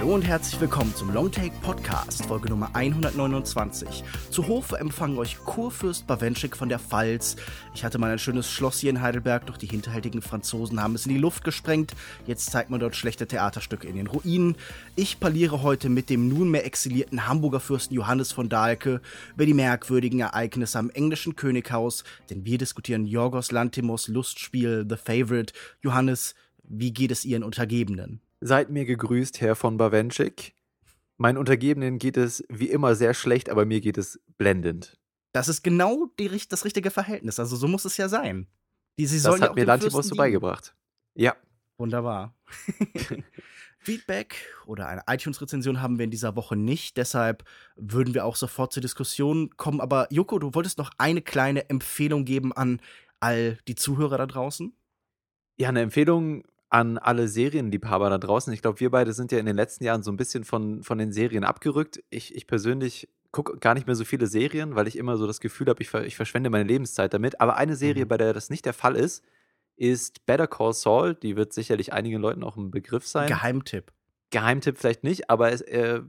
Hallo und herzlich willkommen zum Longtake Podcast, Folge Nummer 129. Zu Hofe empfangen euch Kurfürst Bawenschik von der Pfalz. Ich hatte mal ein schönes Schloss hier in Heidelberg, doch die hinterhältigen Franzosen haben es in die Luft gesprengt. Jetzt zeigt man dort schlechte Theaterstücke in den Ruinen. Ich parliere heute mit dem nunmehr exilierten Hamburger Fürsten Johannes von Dahlke über die merkwürdigen Ereignisse am englischen Könighaus, denn wir diskutieren Jorgos Lantimos Lustspiel The Favorite. Johannes, wie geht es Ihren Untergebenen? Seid mir gegrüßt, Herr von Bawenschik. Meinen Untergebenen geht es wie immer sehr schlecht, aber mir geht es blendend. Das ist genau die, das richtige Verhältnis. Also so muss es ja sein. Die, sie das hat ja mir Lantimos so beigebracht. Ja. Wunderbar. Feedback oder eine iTunes-Rezension haben wir in dieser Woche nicht. Deshalb würden wir auch sofort zur Diskussion kommen. Aber Joko, du wolltest noch eine kleine Empfehlung geben an all die Zuhörer da draußen? Ja, eine Empfehlung an alle Serienliebhaber da draußen. Ich glaube, wir beide sind ja in den letzten Jahren so ein bisschen von, von den Serien abgerückt. Ich, ich persönlich gucke gar nicht mehr so viele Serien, weil ich immer so das Gefühl habe, ich, ich verschwende meine Lebenszeit damit. Aber eine Serie, mhm. bei der das nicht der Fall ist, ist Better Call Saul. Die wird sicherlich einigen Leuten auch ein Begriff sein. Geheimtipp. Geheimtipp vielleicht nicht, aber es äh,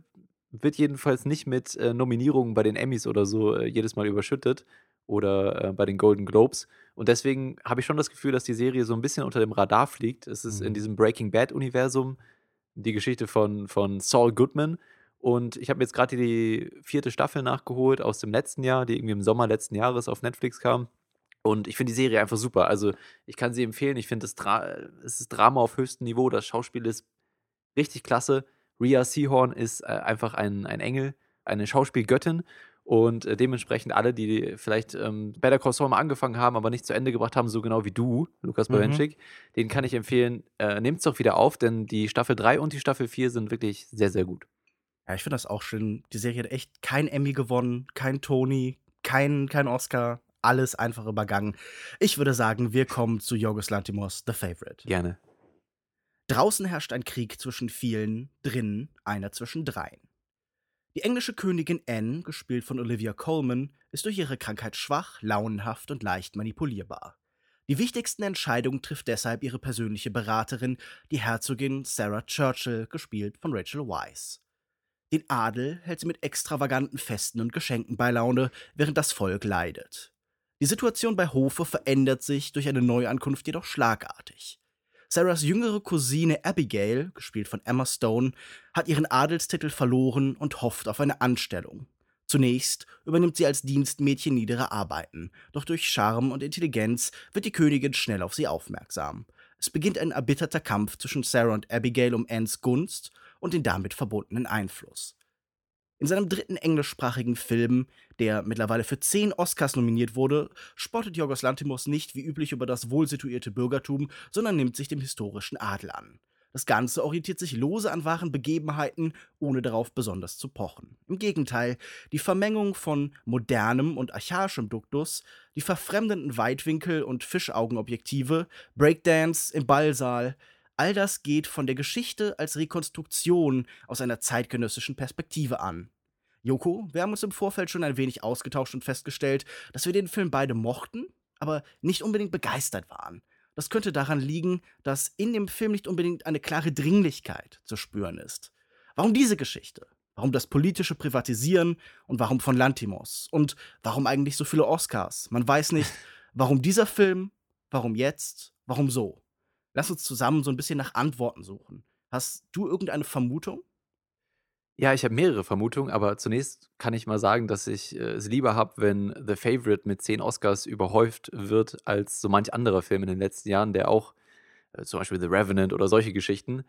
wird jedenfalls nicht mit äh, Nominierungen bei den Emmys oder so äh, jedes Mal überschüttet oder äh, bei den Golden Globes. Und deswegen habe ich schon das Gefühl, dass die Serie so ein bisschen unter dem Radar fliegt. Es ist mhm. in diesem Breaking Bad-Universum die Geschichte von, von Saul Goodman. Und ich habe jetzt gerade die vierte Staffel nachgeholt aus dem letzten Jahr, die irgendwie im Sommer letzten Jahres auf Netflix kam. Und ich finde die Serie einfach super. Also ich kann sie empfehlen. Ich finde, es ist Drama auf höchstem Niveau. Das Schauspiel ist richtig klasse. Rhea Seahorn ist äh, einfach ein, ein Engel, eine Schauspielgöttin. Und äh, dementsprechend alle, die vielleicht ähm, Better Call Saul mal angefangen haben, aber nicht zu Ende gebracht haben, so genau wie du, Lukas mhm. Bawenschik, den kann ich empfehlen, äh, nehmt es doch wieder auf, denn die Staffel 3 und die Staffel 4 sind wirklich sehr, sehr gut. Ja, ich finde das auch schön. Die Serie hat echt kein Emmy gewonnen, kein Tony, kein, kein Oscar. Alles einfach übergangen. Ich würde sagen, wir kommen zu Yorgos Lantimos The Favorite. Gerne. Draußen herrscht ein Krieg zwischen vielen, drinnen einer zwischen dreien. Die englische Königin Anne, gespielt von Olivia Colman, ist durch ihre Krankheit schwach, launenhaft und leicht manipulierbar. Die wichtigsten Entscheidungen trifft deshalb ihre persönliche Beraterin, die Herzogin Sarah Churchill, gespielt von Rachel Weisz. Den Adel hält sie mit extravaganten Festen und Geschenken bei Laune, während das Volk leidet. Die Situation bei Hofe verändert sich durch eine Neuankunft jedoch schlagartig. Sarahs jüngere Cousine Abigail, gespielt von Emma Stone, hat ihren Adelstitel verloren und hofft auf eine Anstellung. Zunächst übernimmt sie als Dienstmädchen niedere Arbeiten, doch durch Charme und Intelligenz wird die Königin schnell auf sie aufmerksam. Es beginnt ein erbitterter Kampf zwischen Sarah und Abigail um Annes Gunst und den damit verbundenen Einfluss. In seinem dritten englischsprachigen Film, der mittlerweile für zehn Oscars nominiert wurde, spottet Jorgos Lantimos nicht wie üblich über das wohlsituierte Bürgertum, sondern nimmt sich dem historischen Adel an. Das Ganze orientiert sich lose an wahren Begebenheiten, ohne darauf besonders zu pochen. Im Gegenteil, die Vermengung von modernem und archaischem Duktus, die verfremdenden Weitwinkel- und Fischaugenobjektive, Breakdance im Ballsaal, All das geht von der Geschichte als Rekonstruktion aus einer zeitgenössischen Perspektive an. Joko, wir haben uns im Vorfeld schon ein wenig ausgetauscht und festgestellt, dass wir den Film beide mochten, aber nicht unbedingt begeistert waren. Das könnte daran liegen, dass in dem Film nicht unbedingt eine klare Dringlichkeit zu spüren ist. Warum diese Geschichte? Warum das politische Privatisieren und warum von Lantimos? Und warum eigentlich so viele Oscars? Man weiß nicht, warum dieser Film, warum jetzt, warum so. Lass uns zusammen so ein bisschen nach Antworten suchen. Hast du irgendeine Vermutung? Ja, ich habe mehrere Vermutungen, aber zunächst kann ich mal sagen, dass ich äh, es lieber habe, wenn The Favorite mit zehn Oscars überhäuft wird, als so manch anderer Film in den letzten Jahren, der auch, äh, zum Beispiel The Revenant oder solche Geschichten.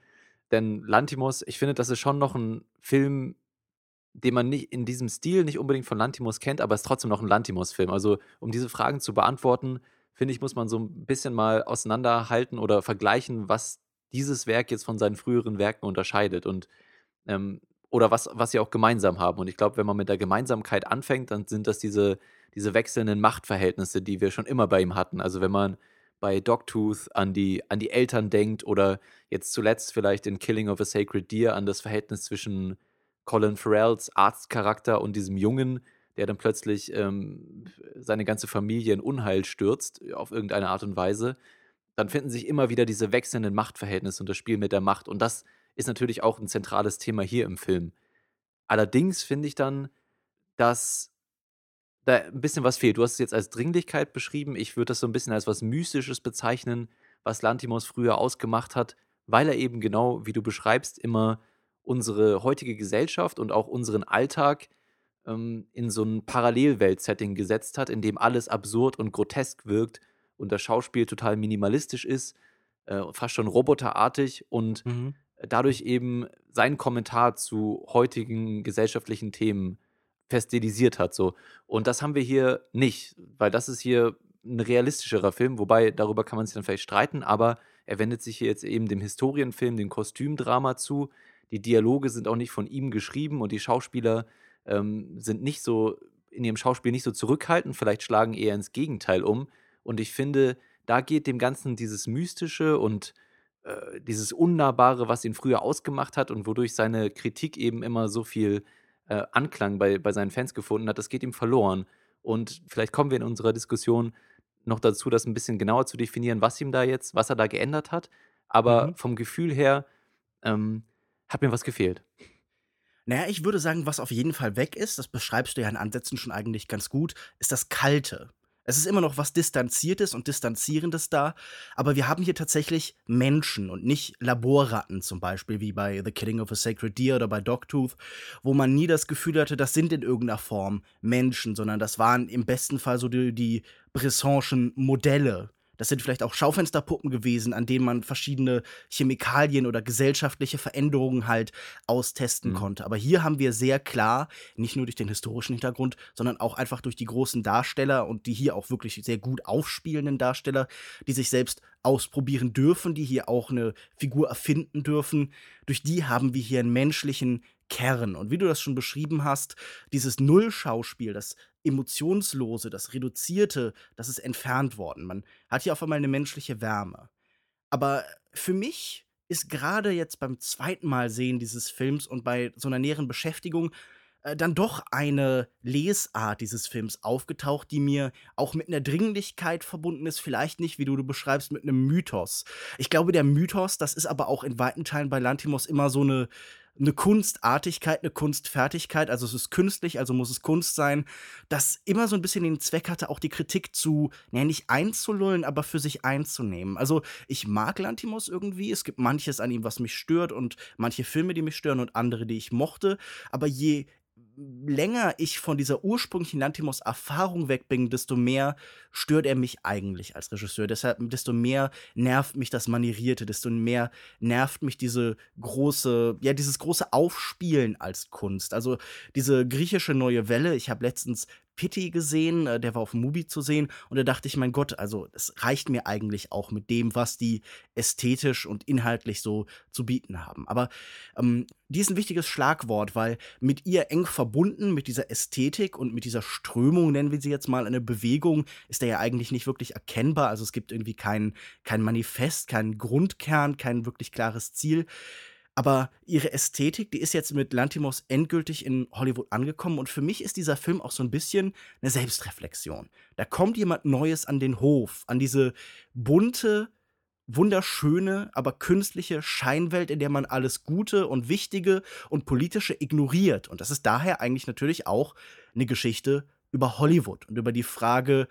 Denn Lantimos, ich finde, das ist schon noch ein Film, den man nicht in diesem Stil nicht unbedingt von Lantimos kennt, aber es ist trotzdem noch ein Lantimos-Film. Also, um diese Fragen zu beantworten, finde ich, muss man so ein bisschen mal auseinanderhalten oder vergleichen, was dieses Werk jetzt von seinen früheren Werken unterscheidet und ähm, oder was, was sie auch gemeinsam haben. Und ich glaube, wenn man mit der Gemeinsamkeit anfängt, dann sind das diese, diese wechselnden Machtverhältnisse, die wir schon immer bei ihm hatten. Also wenn man bei Dogtooth an die, an die Eltern denkt oder jetzt zuletzt vielleicht in Killing of a Sacred Deer an das Verhältnis zwischen Colin Farrells Arztcharakter und diesem Jungen, der dann plötzlich ähm, seine ganze Familie in Unheil stürzt, auf irgendeine Art und Weise, dann finden sich immer wieder diese wechselnden Machtverhältnisse und das Spiel mit der Macht. Und das ist natürlich auch ein zentrales Thema hier im Film. Allerdings finde ich dann, dass da ein bisschen was fehlt. Du hast es jetzt als Dringlichkeit beschrieben. Ich würde das so ein bisschen als was Mystisches bezeichnen, was Lantimos früher ausgemacht hat, weil er eben genau, wie du beschreibst, immer unsere heutige Gesellschaft und auch unseren Alltag ähm, in so ein Parallelwelt-Setting gesetzt hat, in dem alles absurd und grotesk wirkt und das Schauspiel total minimalistisch ist, äh, fast schon roboterartig und Mhm. dadurch eben seinen Kommentar zu heutigen gesellschaftlichen Themen festilisiert hat. So. Und das haben wir hier nicht, weil das ist hier ein realistischerer Film, wobei darüber kann man sich dann vielleicht streiten, aber er wendet sich hier jetzt eben dem Historienfilm, dem Kostümdrama zu. Die Dialoge sind auch nicht von ihm geschrieben und die Schauspieler ähm, sind nicht so in ihrem Schauspiel nicht so zurückhaltend, vielleicht schlagen eher ins Gegenteil um. Und ich finde, da geht dem Ganzen dieses Mystische und äh, dieses Unnahbare, was ihn früher ausgemacht hat und wodurch seine Kritik eben immer so viel äh, Anklang bei, bei seinen Fans gefunden hat, das geht ihm verloren. Und vielleicht kommen wir in unserer Diskussion noch dazu, das ein bisschen genauer zu definieren, was ihm da jetzt, was er da geändert hat. Aber Mhm. vom Gefühl her ähm, hat mir was gefehlt. Naja, ich würde sagen, was auf jeden Fall weg ist, das beschreibst du ja in Ansätzen schon eigentlich ganz gut, ist das Kalte. Es ist immer noch was Distanziertes und Distanzierendes da, aber wir haben hier tatsächlich Menschen und nicht Laborratten zum Beispiel, wie bei The Killing of a Sacred Deer oder bei Dogtooth, wo man nie das Gefühl hatte, das sind in irgendeiner Form Menschen, sondern das waren im besten Fall so die, die Bressonschen Modelle. Das sind vielleicht auch Schaufensterpuppen gewesen, an denen man verschiedene Chemikalien oder gesellschaftliche Veränderungen halt austesten Mhm. konnte. Aber hier haben wir sehr klar, nicht nur durch den historischen Hintergrund, sondern auch einfach durch die großen Darsteller und die hier auch wirklich sehr gut aufspielenden Darsteller, die sich selbst ausprobieren dürfen, die hier auch eine Figur erfinden dürfen. Durch die haben wir hier einen menschlichen Kern. Und wie du das schon beschrieben hast, dieses Nullschauspiel, das Emotionslose, das Reduzierte, das ist entfernt worden. Man hat hier auf einmal eine menschliche Wärme. Aber für mich ist gerade jetzt beim zweiten Mal sehen dieses Films und bei so einer näheren Beschäftigung äh, dann doch eine Lesart dieses Films aufgetaucht, die mir auch mit einer Dringlichkeit verbunden ist, vielleicht nicht, wie du, du beschreibst, mit einem Mythos. Ich glaube, der Mythos, das ist aber auch in weiten Teilen bei Lantimos immer so eine, eine Kunstartigkeit, eine Kunstfertigkeit, also es ist künstlich, also muss es Kunst sein, das immer so ein bisschen den Zweck hatte, auch die Kritik zu, naja, nicht einzulullen, aber für sich einzunehmen. Also ich mag Lantimos irgendwie, es gibt manches an ihm, was mich stört und manche Filme, die mich stören und andere, die ich mochte, aber je länger ich von dieser ursprünglichen Lantimos Erfahrung weg bin, desto mehr stört er mich eigentlich als Regisseur. Deshalb, desto mehr nervt mich das Manierierte, desto mehr nervt mich diese große, ja, dieses große Aufspielen als Kunst. Also diese griechische neue Welle. Ich habe letztens Pitti gesehen, äh, der war auf Mubi zu sehen und da dachte ich, mein Gott, also es reicht mir eigentlich auch mit dem, was die ästhetisch und inhaltlich so zu bieten haben. Aber ähm, die ist ein wichtiges Schlagwort, weil mit ihr eng verbunden, mit dieser Ästhetik und mit dieser Strömung, nennen wir sie jetzt mal, eine Bewegung, ist er ja eigentlich nicht wirklich erkennbar. Also es gibt irgendwie kein, kein Manifest, keinen Grundkern, kein wirklich klares Ziel. Aber ihre Ästhetik, die ist jetzt mit Lantimos endgültig in Hollywood angekommen. Und für mich ist dieser Film auch so ein bisschen eine Selbstreflexion. Da kommt jemand Neues an den Hof, an diese bunte, wunderschöne, aber künstliche Scheinwelt, in der man alles Gute und Wichtige und Politische ignoriert. Und das ist daher eigentlich natürlich auch eine Geschichte über Hollywood und über die Frage,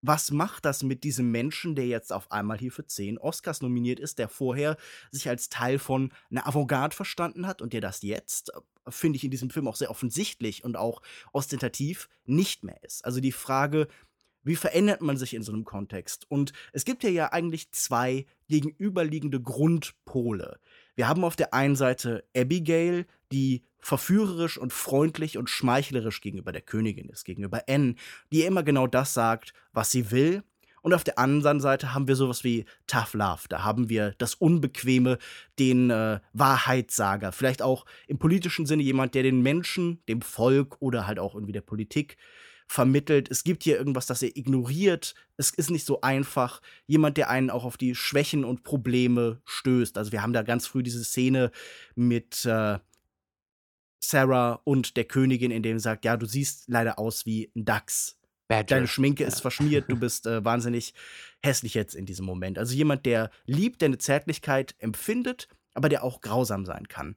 was macht das mit diesem Menschen, der jetzt auf einmal hier für zehn Oscars nominiert ist, der vorher sich als Teil von einer Avantgarde verstanden hat und der das jetzt, äh, finde ich in diesem Film auch sehr offensichtlich und auch ostentativ nicht mehr ist. Also die Frage, wie verändert man sich in so einem Kontext? Und es gibt hier ja eigentlich zwei gegenüberliegende Grundpole. Wir haben auf der einen Seite Abigail, die verführerisch und freundlich und schmeichlerisch gegenüber der Königin ist, gegenüber Anne, die immer genau das sagt, was sie will. Und auf der anderen Seite haben wir sowas wie Tough Love. Da haben wir das Unbequeme, den äh, Wahrheitssager. Vielleicht auch im politischen Sinne jemand, der den Menschen, dem Volk oder halt auch irgendwie der Politik vermittelt. Es gibt hier irgendwas, das er ignoriert. Es ist nicht so einfach. Jemand, der einen auch auf die Schwächen und Probleme stößt. Also wir haben da ganz früh diese Szene mit äh, Sarah und der Königin, in dem sagt, ja, du siehst leider aus wie ein Dachs. Badger. Deine Schminke Ja. ist verschmiert, du bist äh, wahnsinnig hässlich jetzt in diesem Moment. Also jemand, der liebt, der eine Zärtlichkeit empfindet, aber der auch grausam sein kann.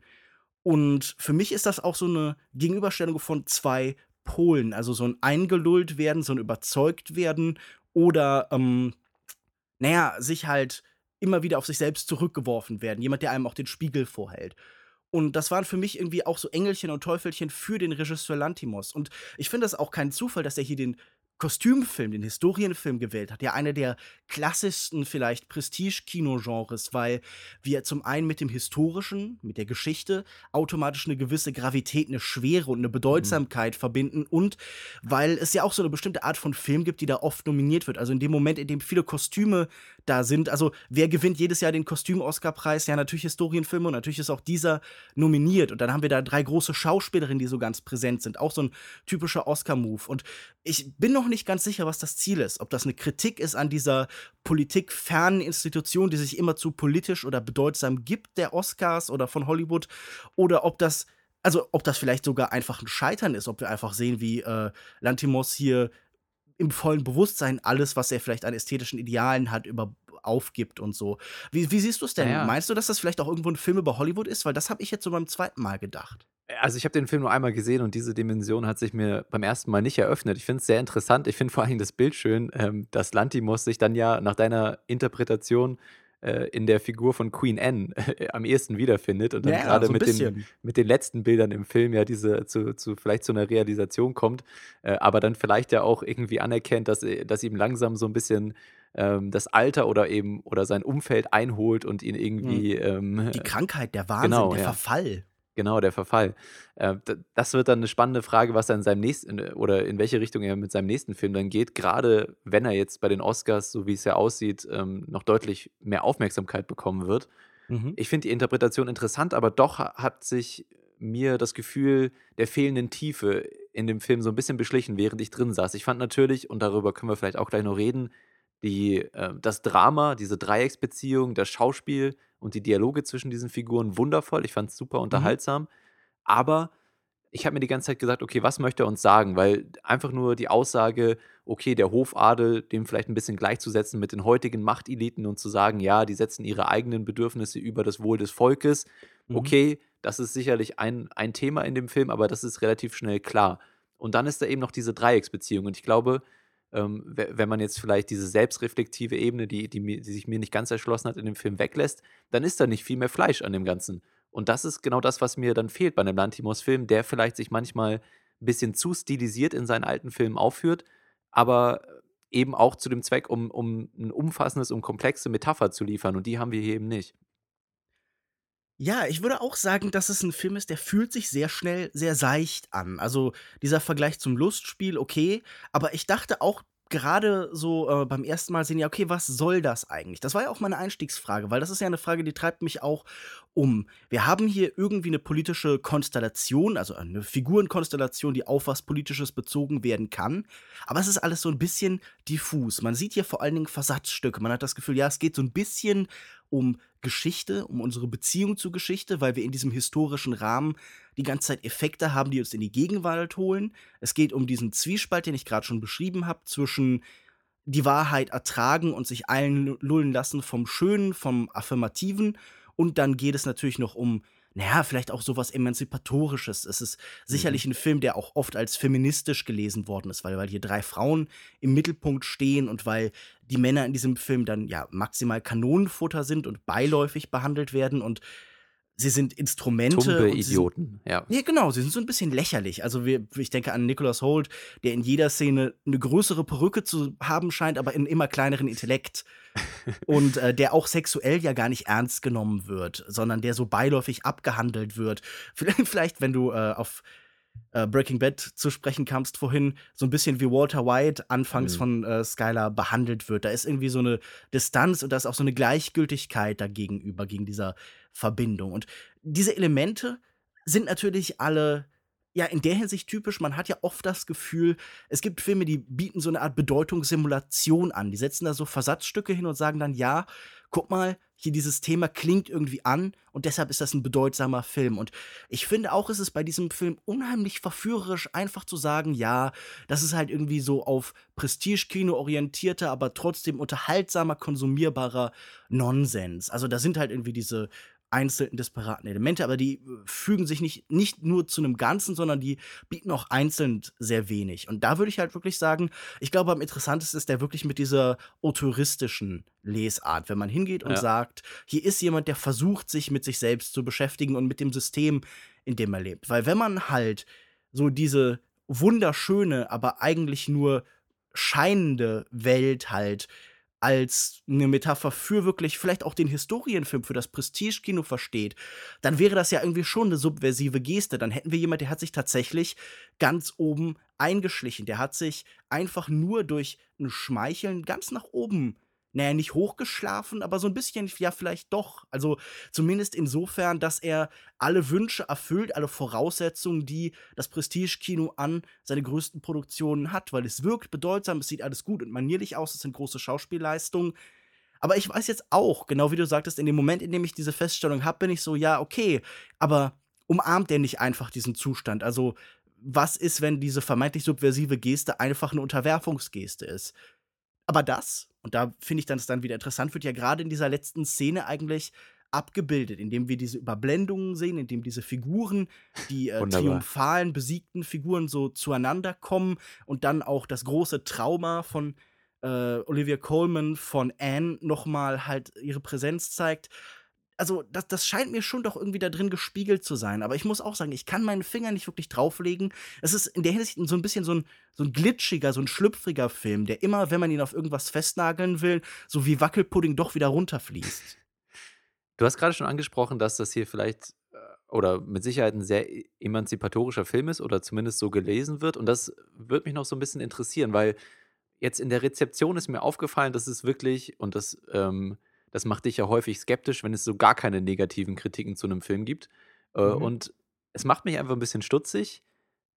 Und für mich ist das auch so eine Gegenüberstellung von zwei Polen, also so ein eingelullt werden, so ein überzeugt werden oder, ähm, naja, sich halt immer wieder auf sich selbst zurückgeworfen werden. Jemand, der einem auch den Spiegel vorhält. Und das waren für mich irgendwie auch so Engelchen und Teufelchen für den Regisseur Lantimos. Und ich finde das auch kein Zufall, dass er hier den Kostümfilm, den Historienfilm gewählt hat, ja einer der klassischsten vielleicht Prestige-Kino-Genres, weil wir zum einen mit dem Historischen, mit der Geschichte automatisch eine gewisse Gravität, eine Schwere und eine Bedeutsamkeit mhm. verbinden und weil es ja auch so eine bestimmte Art von Film gibt, die da oft nominiert wird. Also in dem Moment, in dem viele Kostüme da sind, also wer gewinnt jedes Jahr den Kostüm-Oscar-Preis? Ja, natürlich Historienfilme und natürlich ist auch dieser nominiert. Und dann haben wir da drei große Schauspielerinnen, die so ganz präsent sind. Auch so ein typischer Oscar-Move. Und ich bin noch nicht ganz sicher, was das Ziel ist. Ob das eine Kritik ist an dieser politikfernen Institution, die sich immer zu politisch oder bedeutsam gibt, der Oscars oder von Hollywood, oder ob das also ob das vielleicht sogar einfach ein Scheitern ist, ob wir einfach sehen, wie äh, Lantimos hier im vollen Bewusstsein alles, was er vielleicht an ästhetischen Idealen hat, über aufgibt und so. Wie, wie siehst du es denn? Ja. Meinst du, dass das vielleicht auch irgendwo ein Film über Hollywood ist? Weil das habe ich jetzt so beim zweiten Mal gedacht. Also ich habe den Film nur einmal gesehen und diese Dimension hat sich mir beim ersten Mal nicht eröffnet. Ich finde es sehr interessant. Ich finde vor allem das Bild schön, ähm, dass Lantimos sich dann ja nach deiner Interpretation äh, in der Figur von Queen Anne äh, am ehesten wiederfindet und dann ja, gerade so mit, den, mit den letzten Bildern im Film ja diese zu, zu vielleicht zu einer Realisation kommt, äh, aber dann vielleicht ja auch irgendwie anerkennt, dass, äh, dass ihm langsam so ein bisschen ähm, das Alter oder eben oder sein Umfeld einholt und ihn irgendwie mhm. ähm, die Krankheit, der Wahnsinn, genau, der ja. Verfall. Genau, der Verfall. Äh, das wird dann eine spannende Frage, was er in seinem nächsten oder in welche Richtung er mit seinem nächsten Film dann geht. Gerade wenn er jetzt bei den Oscars, so wie es ja aussieht, ähm, noch deutlich mehr Aufmerksamkeit bekommen wird. Mhm. Ich finde die Interpretation interessant, aber doch hat sich mir das Gefühl der fehlenden Tiefe in dem Film so ein bisschen beschlichen, während ich drin saß. Ich fand natürlich, und darüber können wir vielleicht auch gleich noch reden, die, äh, das Drama, diese Dreiecksbeziehung, das Schauspiel und die Dialoge zwischen diesen Figuren wundervoll. Ich fand es super mhm. unterhaltsam. Mhm. Aber ich habe mir die ganze Zeit gesagt, okay, was möchte er uns sagen? Weil einfach nur die Aussage, okay, der Hofadel, dem vielleicht ein bisschen gleichzusetzen mit den heutigen Machteliten und zu sagen, ja, die setzen ihre eigenen Bedürfnisse über das Wohl des Volkes. Mhm. Okay, das ist sicherlich ein, ein Thema in dem Film, aber das ist relativ schnell klar. Und dann ist da eben noch diese Dreiecksbeziehung. Und ich glaube, ähm, wenn man jetzt vielleicht diese selbstreflektive Ebene, die, die, die, sich mir nicht ganz erschlossen hat, in dem Film weglässt, dann ist da nicht viel mehr Fleisch an dem Ganzen. Und das ist genau das, was mir dann fehlt bei einem Lantimos-Film, der vielleicht sich manchmal ein bisschen zu stilisiert in seinen alten Filmen aufführt, aber eben auch zu dem Zweck, um, um ein umfassendes und komplexe Metapher zu liefern. Und die haben wir hier eben nicht. Ja, ich würde auch sagen, dass es ein Film ist, der fühlt sich sehr schnell sehr seicht an. Also dieser Vergleich zum Lustspiel, okay, aber ich dachte auch gerade so äh, beim ersten Mal sehen, ja, okay, was soll das eigentlich? Das war ja auch meine Einstiegsfrage, weil das ist ja eine Frage, die treibt mich auch um. Wir haben hier irgendwie eine politische Konstellation, also eine Figurenkonstellation, die auf was Politisches bezogen werden kann. Aber es ist alles so ein bisschen diffus. Man sieht hier vor allen Dingen Versatzstücke. Man hat das Gefühl, ja, es geht so ein bisschen um Geschichte, um unsere Beziehung zur Geschichte, weil wir in diesem historischen Rahmen die ganze Zeit Effekte haben, die uns in die Gegenwart holen. Es geht um diesen Zwiespalt, den ich gerade schon beschrieben habe, zwischen die Wahrheit ertragen und sich einlullen lassen vom Schönen, vom Affirmativen. Und dann geht es natürlich noch um naja, vielleicht auch sowas Emanzipatorisches. Es ist sicherlich mhm. ein Film, der auch oft als feministisch gelesen worden ist, weil, weil hier drei Frauen im Mittelpunkt stehen und weil die Männer in diesem Film dann ja maximal Kanonenfutter sind und beiläufig behandelt werden und sie sind Instrumente. Tumbe Idioten, sind, ja. Ja, genau, sie sind so ein bisschen lächerlich. Also wir, ich denke an Nicholas Holt, der in jeder Szene eine größere Perücke zu haben scheint, aber in immer kleineren Intellekt. und äh, der auch sexuell ja gar nicht ernst genommen wird, sondern der so beiläufig abgehandelt wird. Vielleicht, wenn du äh, auf äh, Breaking Bad zu sprechen kamst vorhin, so ein bisschen wie Walter White anfangs mhm. von äh, Skylar behandelt wird. Da ist irgendwie so eine Distanz und da ist auch so eine Gleichgültigkeit dagegenüber, gegen dieser Verbindung. Und diese Elemente sind natürlich alle ja in der Hinsicht typisch. Man hat ja oft das Gefühl, es gibt Filme, die bieten so eine Art Bedeutungssimulation an. Die setzen da so Versatzstücke hin und sagen dann, ja, guck mal, hier dieses Thema klingt irgendwie an und deshalb ist das ein bedeutsamer Film. Und ich finde auch, ist es bei diesem Film unheimlich verführerisch, einfach zu sagen, ja, das ist halt irgendwie so auf Prestige-Kino orientierter, aber trotzdem unterhaltsamer, konsumierbarer Nonsens. Also da sind halt irgendwie diese einzelnen disparaten Elemente, aber die äh, fügen sich nicht, nicht nur zu einem Ganzen, sondern die bieten auch einzeln sehr wenig. Und da würde ich halt wirklich sagen, ich glaube, am interessantesten ist der wirklich mit dieser autoristischen Lesart, wenn man hingeht und Ja. sagt, hier ist jemand, der versucht, sich mit sich selbst zu beschäftigen und mit dem System, in dem er lebt. Weil wenn man halt so diese wunderschöne, aber eigentlich nur scheinende Welt halt als eine Metapher für wirklich vielleicht auch den Historienfilm, für das Prestige-Kino versteht, dann wäre das ja irgendwie schon eine subversive Geste. Dann hätten wir jemand, der hat sich tatsächlich ganz oben eingeschlichen. Der hat sich einfach nur durch ein Schmeicheln ganz nach oben, naja, nicht hochgeschlafen, aber so ein bisschen, ja, vielleicht doch. Also zumindest insofern, dass er alle Wünsche erfüllt, alle Voraussetzungen, die das Prestige-Kino an seine größten Produktionen hat, weil es wirkt bedeutsam, es sieht alles gut und manierlich aus, es sind große Schauspielleistungen. Aber ich weiß jetzt auch, genau wie du sagtest, in dem Moment, in dem ich diese Feststellung habe, bin ich so, ja, okay, aber umarmt er nicht einfach diesen Zustand? Also, was ist, wenn diese vermeintlich subversive Geste einfach eine Unterwerfungsgeste ist? Aber das, und da finde ich dann, dass dann wieder interessant wird, ja gerade in dieser letzten Szene eigentlich abgebildet, indem wir diese Überblendungen sehen, indem diese Figuren, die äh, triumphalen, besiegten Figuren so zueinander kommen und dann auch das große Trauma von äh, Olivia Colman von Anne nochmal halt ihre Präsenz zeigt. Also, das, das scheint mir schon doch irgendwie da drin gespiegelt zu sein. Aber ich muss auch sagen, ich kann meinen Finger nicht wirklich drauflegen. Es ist in der Hinsicht so ein bisschen so ein, so ein glitschiger, so ein schlüpfriger Film, der immer, wenn man ihn auf irgendwas festnageln will, so wie Wackelpudding doch wieder runterfließt. Du hast gerade schon angesprochen, dass das hier vielleicht äh, oder mit Sicherheit ein sehr emanzipatorischer Film ist oder zumindest so gelesen wird. Und das würde mich noch so ein bisschen interessieren, weil jetzt in der Rezeption ist mir aufgefallen, dass es wirklich, und das, ähm, das macht dich ja häufig skeptisch, wenn es so gar keine negativen Kritiken zu einem Film gibt. Äh, Mhm. Und es macht mich einfach ein bisschen stutzig,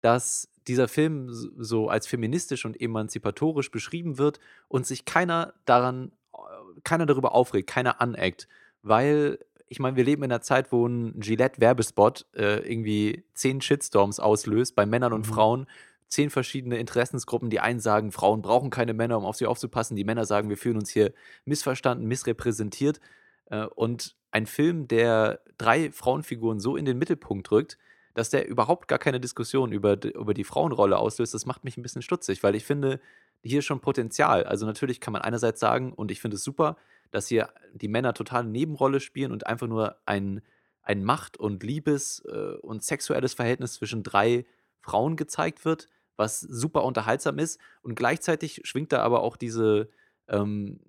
dass dieser Film so als feministisch und emanzipatorisch beschrieben wird und sich keiner daran, äh, keiner darüber aufregt, keiner aneckt. Weil, ich meine, wir leben in einer Zeit, wo ein Gillette-Werbespot äh, irgendwie zehn Shitstorms auslöst bei Männern und Mhm. Frauen. Zehn verschiedene Interessensgruppen. Die einen sagen, Frauen brauchen keine Männer, um auf sie aufzupassen. Die Männer sagen, wir fühlen uns hier missverstanden, missrepräsentiert. Äh, und ein Film, der drei Frauenfiguren so in den Mittelpunkt rückt, dass der überhaupt gar keine Diskussion über, über die Frauenrolle auslöst, das macht mich ein bisschen stutzig, weil ich finde, hier schon Potenzial. Also natürlich kann man einerseits sagen, und ich finde es super, dass hier die Männer total eine Nebenrolle spielen und einfach nur ein, ein Macht- und Liebes- äh, und sexuelles Verhältnis zwischen drei Frauen gezeigt wird, was super unterhaltsam ist. Und gleichzeitig schwingt da aber auch diese ähm,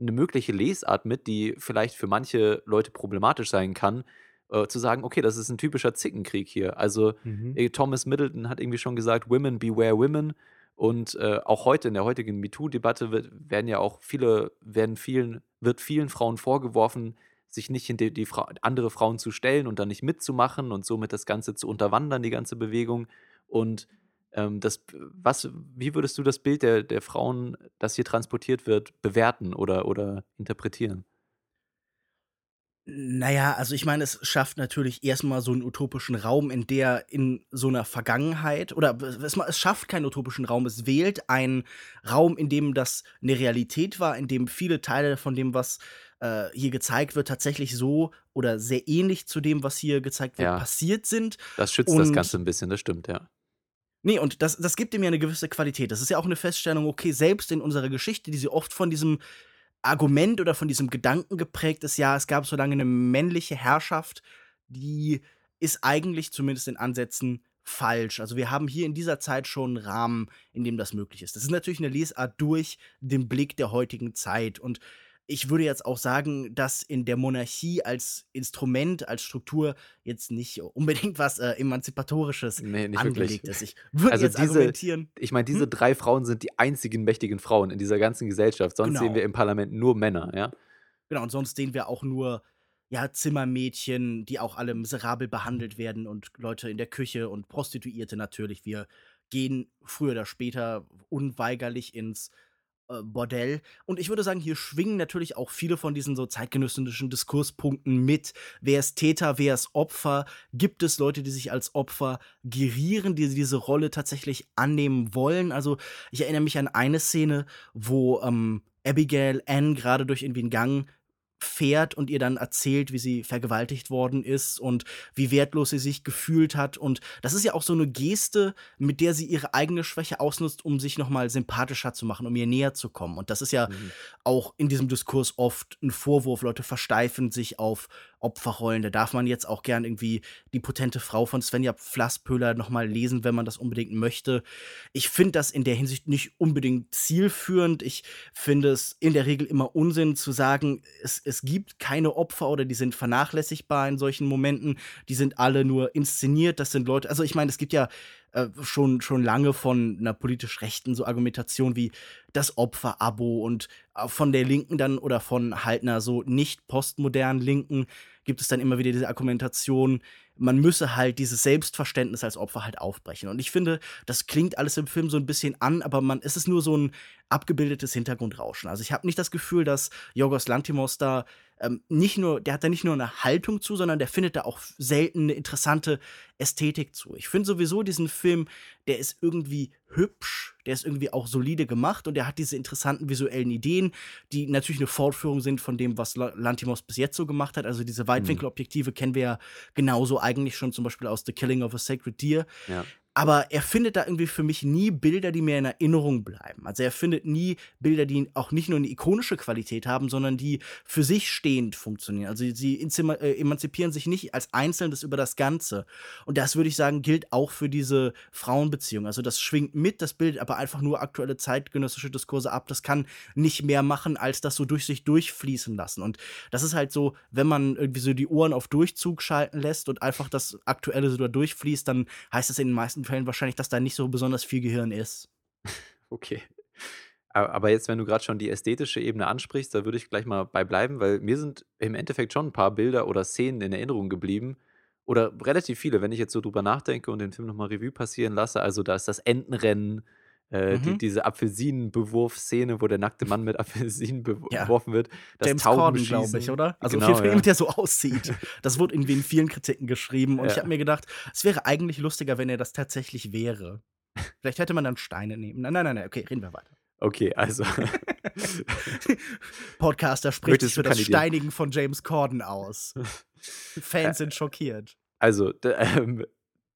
eine mögliche Lesart mit, die vielleicht für manche Leute problematisch sein kann, äh, zu sagen, okay, das ist ein typischer Zickenkrieg hier. Also äh, Thomas Middleton hat irgendwie schon gesagt, Women beware women. Und äh, auch heute in der heutigen MeToo-Debatte wird, werden ja auch viele, werden vielen, wird vielen Frauen vorgeworfen, sich nicht hinter die Fra andere Frauen zu stellen und dann nicht mitzumachen und somit das Ganze zu unterwandern, die ganze Bewegung. Und ähm, das, was, wie würdest du das Bild der, der Frauen, das hier transportiert wird, bewerten oder, oder interpretieren? Naja, also ich meine, es schafft natürlich erstmal so einen utopischen Raum, in der in so einer Vergangenheit, oder es, schafft keinen utopischen Raum, es wählt einen Raum, in dem das eine Realität war, in dem viele Teile von dem, was äh, hier gezeigt wird, tatsächlich so oder sehr ähnlich zu dem, was hier gezeigt wird, Ja. passiert sind. Das schützt das Und- Ganze ein bisschen, das stimmt, ja. Nee, und das, das gibt ihm ja eine gewisse Qualität. Das ist ja auch eine Feststellung, okay, selbst in unserer Geschichte, die sie oft von diesem Argument oder von diesem Gedanken geprägt ist, ja, es gab so lange eine männliche Herrschaft, die ist eigentlich zumindest in Ansätzen falsch. Also wir haben hier in dieser Zeit schon einen Rahmen, in dem das möglich ist. Das ist natürlich eine Lesart durch den Blick der heutigen Zeit. Und ich würde jetzt auch sagen, dass in der Monarchie als Instrument, als Struktur jetzt nicht unbedingt was äh, Emanzipatorisches Nee, nicht angelegt wirklich. ist. Ich würde Also jetzt diese- argumentieren. Ich meine, diese Hm? drei Frauen sind die einzigen mächtigen Frauen in dieser ganzen Gesellschaft. Sonst Genau. sehen wir im Parlament nur Männer, ja. Genau, und sonst sehen wir auch nur ja, Zimmermädchen, die auch alle miserabel behandelt werden und Leute in der Küche und Prostituierte natürlich. Wir gehen früher oder später unweigerlich ins Bordell. Und ich würde sagen, hier schwingen natürlich auch viele von diesen so zeitgenössischen Diskurspunkten mit. Wer ist Täter, wer ist Opfer? Gibt es Leute, die sich als Opfer gerieren, die diese Rolle tatsächlich annehmen wollen? Also, ich erinnere mich an eine Szene, wo ähm, Abigail Anne gerade durch irgendwie einen Gang fährt und ihr dann erzählt, wie sie vergewaltigt worden ist und wie wertlos sie sich gefühlt hat. Und das ist ja auch so eine Geste, mit der sie ihre eigene Schwäche ausnutzt, um sich nochmal sympathischer zu machen, um ihr näher zu kommen. Und das ist ja mhm. auch in diesem Diskurs oft ein Vorwurf. Leute versteifen sich auf Opferrollen. Da darf man jetzt auch gern irgendwie die potente Frau von Svenja Flasspöhler nochmal lesen, wenn man das unbedingt möchte. Ich finde das in der Hinsicht nicht unbedingt zielführend. Ich finde es in der Regel immer Unsinn zu sagen, es, es gibt keine Opfer oder die sind vernachlässigbar in solchen Momenten. Die sind alle nur inszeniert. Das sind Leute, also ich meine, es gibt ja äh, schon, schon lange von einer politisch rechten so Argumentation wie das Opfer-Abo und äh, von der Linken dann oder von halt einer so nicht postmodernen Linken gibt es dann immer wieder diese Argumentation, man müsse halt dieses Selbstverständnis als Opfer halt aufbrechen. Und ich finde, das klingt alles im Film so ein bisschen an, aber man, es ist nur so ein abgebildetes Hintergrundrauschen. Also ich habe nicht das Gefühl, dass Jorgos Lantimos da ähm, nicht nur, der hat da nicht nur eine Haltung zu, sondern der findet da auch selten eine interessante Ästhetik zu. Ich finde sowieso diesen Film, der ist irgendwie hübsch, der ist irgendwie auch solide gemacht und der hat diese interessanten visuellen Ideen, die natürlich eine Fortführung sind von dem, was Lantimos bis jetzt so gemacht hat. Also diese mhm. Weitwinkelobjektive kennen wir ja genauso eigentlich schon zum Beispiel aus The Killing of a Sacred Deer. Ja aber er findet da irgendwie für mich nie Bilder, die mir in Erinnerung bleiben. Also er findet nie Bilder, die auch nicht nur eine ikonische Qualität haben, sondern die für sich stehend funktionieren. Also sie äh, emanzipieren sich nicht als Einzelnes über das Ganze. Und das würde ich sagen, gilt auch für diese Frauenbeziehung. Also das schwingt mit, das bildet aber einfach nur aktuelle zeitgenössische Diskurse ab. Das kann nicht mehr machen, als das so durch sich durchfließen lassen. Und das ist halt so, wenn man irgendwie so die Ohren auf Durchzug schalten lässt und einfach das Aktuelle so da durchfließt, dann heißt das in den meisten Fällen wahrscheinlich, dass da nicht so besonders viel Gehirn ist. Okay. Aber jetzt, wenn du gerade schon die ästhetische Ebene ansprichst, da würde ich gleich mal bei bleiben, weil mir sind im Endeffekt schon ein paar Bilder oder Szenen in Erinnerung geblieben. Oder relativ viele, wenn ich jetzt so drüber nachdenke und den Film nochmal Revue passieren lasse. Also da ist das Entenrennen, äh, mhm. die, diese Apfelsinenbewurf-Szene, wo der nackte Mann mit Apfelsinen beworfen ja. wird. Das James Corden, glaube ich, oder? Also genau, auf jeden Fall, ja. der so aussieht. Das wurde irgendwie in vielen Kritiken geschrieben. Und ja. ich habe mir gedacht, es wäre eigentlich lustiger, wenn er das tatsächlich wäre. Vielleicht hätte man dann Steine nehmen. Nein, nein, nein, nein. okay, reden wir weiter. Okay, also. Podcaster spricht sich für das Steinigen von James Corden aus. Fans sind schockiert. Also, ähm,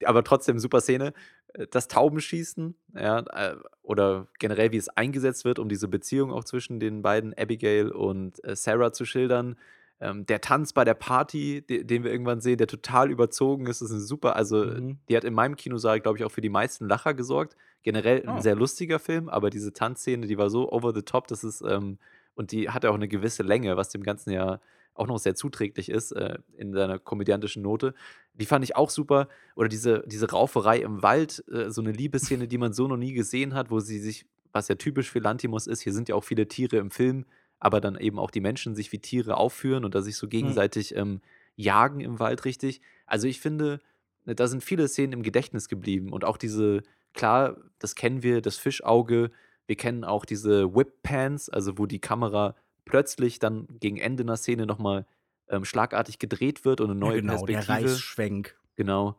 aber trotzdem super Szene. Äh, das Taubenschießen, ja, äh, oder generell, wie es eingesetzt wird, um diese Beziehung auch zwischen den beiden, Abigail und äh, Sarah, zu schildern. Ähm, der Tanz bei der Party, de den wir irgendwann sehen, der total überzogen ist, ist eine super, also mhm. die hat in meinem Kinosaal, glaube ich, auch für die meisten Lacher gesorgt. Generell ein oh. sehr lustiger Film, aber diese Tanzszene, die war so over the top, das ist, ähm, und die hatte auch eine gewisse Länge, was dem Ganzen ja auch noch sehr zuträglich ist äh, in seiner komödiantischen Note. Die fand ich auch super. Oder diese, diese Rauferei im Wald, äh, so eine Liebesszene, die man so noch nie gesehen hat, wo sie sich, was ja typisch für Lantimos ist, hier sind ja auch viele Tiere im Film, aber dann eben auch die Menschen sich wie Tiere aufführen und da sich so hm. gegenseitig ähm, jagen im Wald richtig. Also ich finde, da sind viele Szenen im Gedächtnis geblieben und auch diese, klar, das kennen wir, das Fischauge, wir kennen auch diese Whip Pans, also wo die Kamera plötzlich dann gegen Ende einer Szene nochmal ähm, schlagartig gedreht wird und eine neue ja, genau, Perspektive. Der Reißschwenk. Genau.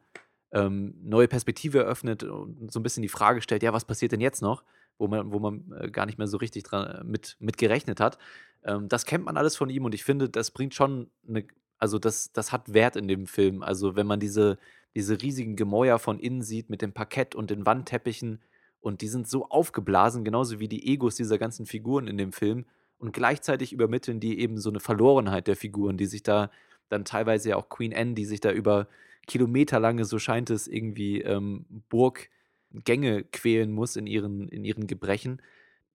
Ähm, neue Perspektive eröffnet und so ein bisschen die Frage stellt, ja, was passiert denn jetzt noch? Wo man, wo man äh, gar nicht mehr so richtig dran, äh, mit, mit gerechnet hat. Ähm, das kennt man alles von ihm und ich finde, das bringt schon eine, also das, das hat Wert in dem Film. Also wenn man diese, diese riesigen Gemäuer von innen sieht mit dem Parkett und den Wandteppichen und die sind so aufgeblasen, genauso wie die Egos dieser ganzen Figuren in dem Film und gleichzeitig übermitteln die eben so eine Verlorenheit der Figuren, die sich da dann teilweise ja auch Queen Anne, die sich da über kilometerlange, so scheint es, irgendwie ähm, Burggänge quälen muss in ihren, in ihren Gebrechen.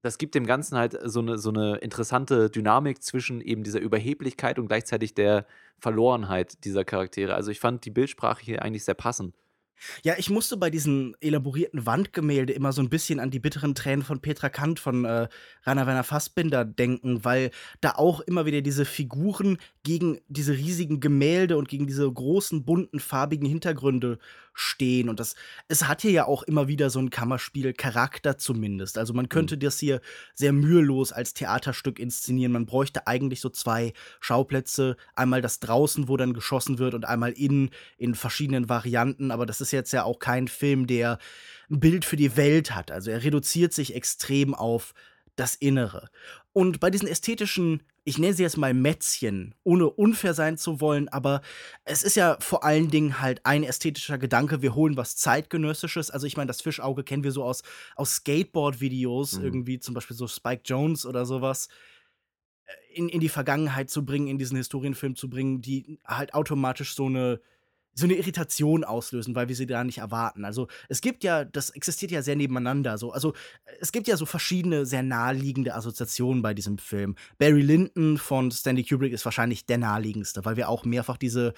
Das gibt dem Ganzen halt so eine, so eine interessante Dynamik zwischen eben dieser Überheblichkeit und gleichzeitig der Verlorenheit dieser Charaktere. Also ich fand die Bildsprache hier eigentlich sehr passend. Ja, ich musste bei diesen elaborierten Wandgemälde immer so ein bisschen an die bitteren Tränen von Petra Kant von äh, Rainer Werner Fassbinder denken, weil da auch immer wieder diese Figuren gegen diese riesigen Gemälde und gegen diese großen, bunten, farbigen Hintergründe stehen. Und das, es hat hier ja auch immer wieder so ein Kammerspiel-Charakter zumindest. Also man könnte mhm. das hier sehr mühelos als Theaterstück inszenieren. Man bräuchte eigentlich so zwei Schauplätze. Einmal das draußen, wo dann geschossen wird, und einmal innen in verschiedenen Varianten. Aber das ist jetzt ja auch kein Film, der ein Bild für die Welt hat. Also er reduziert sich extrem auf das Innere. Und bei diesen ästhetischen, ich nenne sie jetzt mal Mätzchen, ohne unfair sein zu wollen, aber es ist ja vor allen Dingen halt ein ästhetischer Gedanke, wir holen was zeitgenössisches. Also ich meine, das Fischauge kennen wir so aus, aus Skateboard-Videos, Mhm. irgendwie zum Beispiel so Spike Jones oder sowas, äh, in, in die Vergangenheit zu bringen, in diesen Historienfilm zu bringen, die halt automatisch so eine so eine Irritation auslösen, weil wir sie da nicht erwarten. Also, es gibt ja das existiert ja sehr nebeneinander so. Also, es gibt ja so verschiedene sehr naheliegende Assoziationen bei diesem Film. Barry Lyndon von Stanley Kubrick ist wahrscheinlich der naheliegendste, weil wir auch mehrfach diese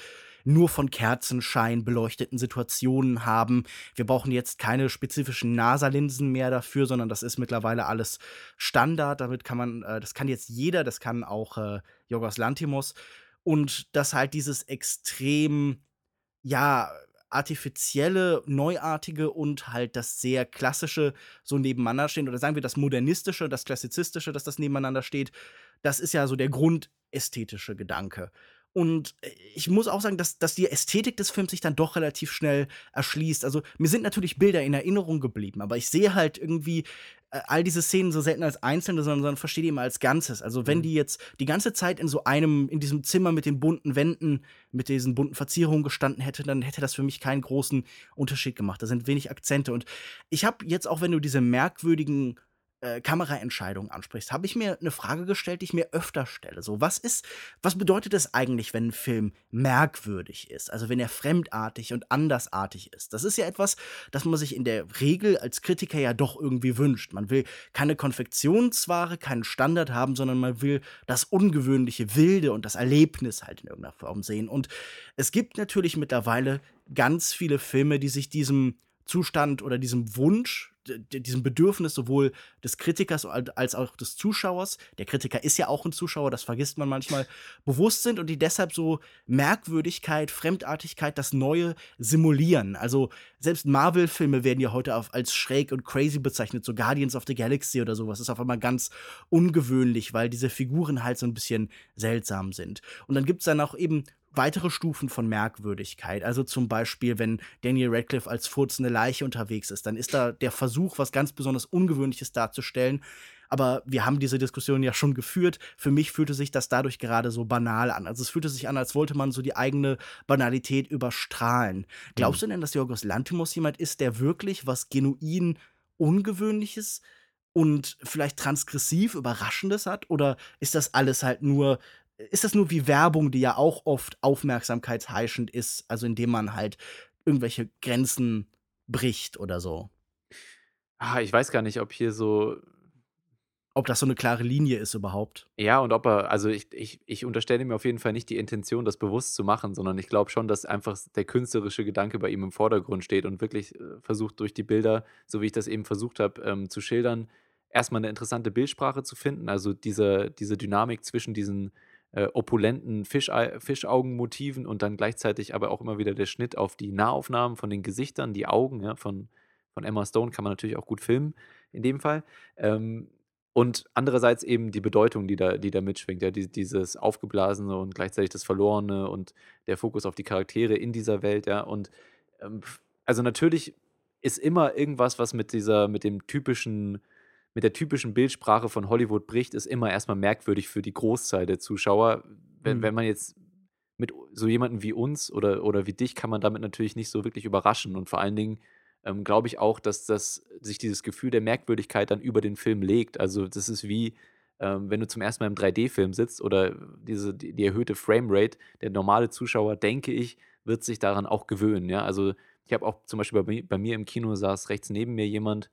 nur von Kerzenschein beleuchteten Situationen haben. Wir brauchen jetzt keine spezifischen NASA-Linsen mehr dafür, sondern das ist mittlerweile alles Standard. Damit kann man, äh, das kann jetzt jeder, das kann auch äh, Yorgos Lantimos. Und dass halt dieses extrem ja, artifizielle, neuartige und halt das sehr klassische so nebeneinander stehen oder sagen wir das modernistische, das klassizistische, dass das nebeneinander steht, das ist ja so der grundästhetische Gedanke. Und äh, ich muss auch sagen, dass, dass die Ästhetik des Films sich dann doch relativ schnell erschließt. Also mir sind natürlich Bilder in Erinnerung geblieben, aber ich sehe halt irgendwie all diese Szenen so selten als einzelne, sondern, sondern verstehe die immer als Ganzes. Also wenn Mhm. die jetzt die ganze Zeit in so einem, in diesem Zimmer mit den bunten Wänden, mit diesen bunten Verzierungen gestanden hätte, dann hätte das für mich keinen großen Unterschied gemacht. Da sind wenig Akzente. Und ich habe jetzt auch, wenn du diese merkwürdigen äh, Kameraentscheidungen ansprichst, habe ich mir eine Frage gestellt, die ich mir öfter stelle. So, was ist, was bedeutet es eigentlich, wenn ein Film merkwürdig ist? Also wenn er fremdartig und andersartig ist. Das ist ja etwas, das man sich in der Regel als Kritiker ja doch irgendwie wünscht. Man will keine Konfektionsware, keinen Standard haben, sondern man will das ungewöhnliche, wilde und das Erlebnis halt in irgendeiner Form sehen. Und es gibt natürlich mittlerweile ganz viele Filme, die sich diesem Zustand oder diesem Wunsch, diesem Bedürfnis sowohl des Kritikers al- als auch des Zuschauers, der Kritiker ist ja auch ein Zuschauer, das vergisst man manchmal, bewusst sind und die deshalb so Merkwürdigkeit, Fremdartigkeit, das Neue simulieren. Also selbst Marvel-Filme werden ja heute als schräg und crazy bezeichnet, so Guardians of the Galaxy oder sowas ist auf einmal ganz ungewöhnlich, weil diese Figuren halt so ein bisschen seltsam sind. Und dann gibt es dann auch eben weitere Stufen von Merkwürdigkeit. Also zum Beispiel, wenn Daniel Radcliffe als furzende Leiche unterwegs ist, dann ist da der Versuch, was ganz besonders Ungewöhnliches darzustellen. Aber wir haben diese Diskussion ja schon geführt. Für mich fühlte sich das dadurch gerade so banal an. Also es fühlte sich an, als wollte man so die eigene Banalität überstrahlen. Glaubst du denn, dass Jorgos Lantimos jemand ist, der wirklich was genuin Ungewöhnliches und vielleicht transgressiv Überraschendes hat? Oder ist das alles halt nur ist das nur wie Werbung, die ja auch oft aufmerksamkeitsheischend ist, also indem man halt irgendwelche Grenzen bricht oder so? Ah, ich weiß gar nicht, ob hier so Ob das so eine klare Linie ist überhaupt? ja, und ob er also, ich ich ich unterstelle ihm auf jeden Fall nicht die Intention, das bewusst zu machen, sondern ich glaube schon, dass einfach der künstlerische Gedanke bei ihm im Vordergrund steht und wirklich, äh, versucht, durch die Bilder, so wie ich das eben versucht habe, ähm, zu schildern, erst mal 'ne interessante Bildsprache zu finden. Also, diese diese Dynamik zwischen diesen, äh, opulenten Fischei Fischaugenmotiven und dann gleichzeitig aber auch immer wieder der Schnitt auf die Nahaufnahmen von den Gesichtern, die Augen, ja, von von Emma Stone kann man natürlich auch gut filmen in dem Fall. Ähm, und andererseits eben die Bedeutung, die da die da mitschwingt, ja, die dieses Aufgeblasene und gleichzeitig das Verlorene und der Fokus auf die Charaktere in dieser Welt, ja. Und, ähm, also, natürlich ist immer irgendwas, was mit dieser mit dem typischen mit der typischen Bildsprache von Hollywood bricht, ist immer erst mal merkwürdig für die Großzahl der Zuschauer. Wenn Mhm. wenn man jetzt mit so jemanden wie uns oder oder wie dich kann man damit natürlich nicht so wirklich überraschen. Und vor allen Dingen, ähm, glaube ich auch, dass das sich dieses Gefühl der Merkwürdigkeit dann über den Film legt. Also, das ist wie, ähm, wenn du zum ersten Mal im 3D-Film sitzt oder diese die die erhöhte Framerate. Der normale Zuschauer, denke ich, wird sich daran auch gewöhnen, ja? Also, ich habe auch zum Beispiel bei bei mir im Kino saß rechts neben mir jemand,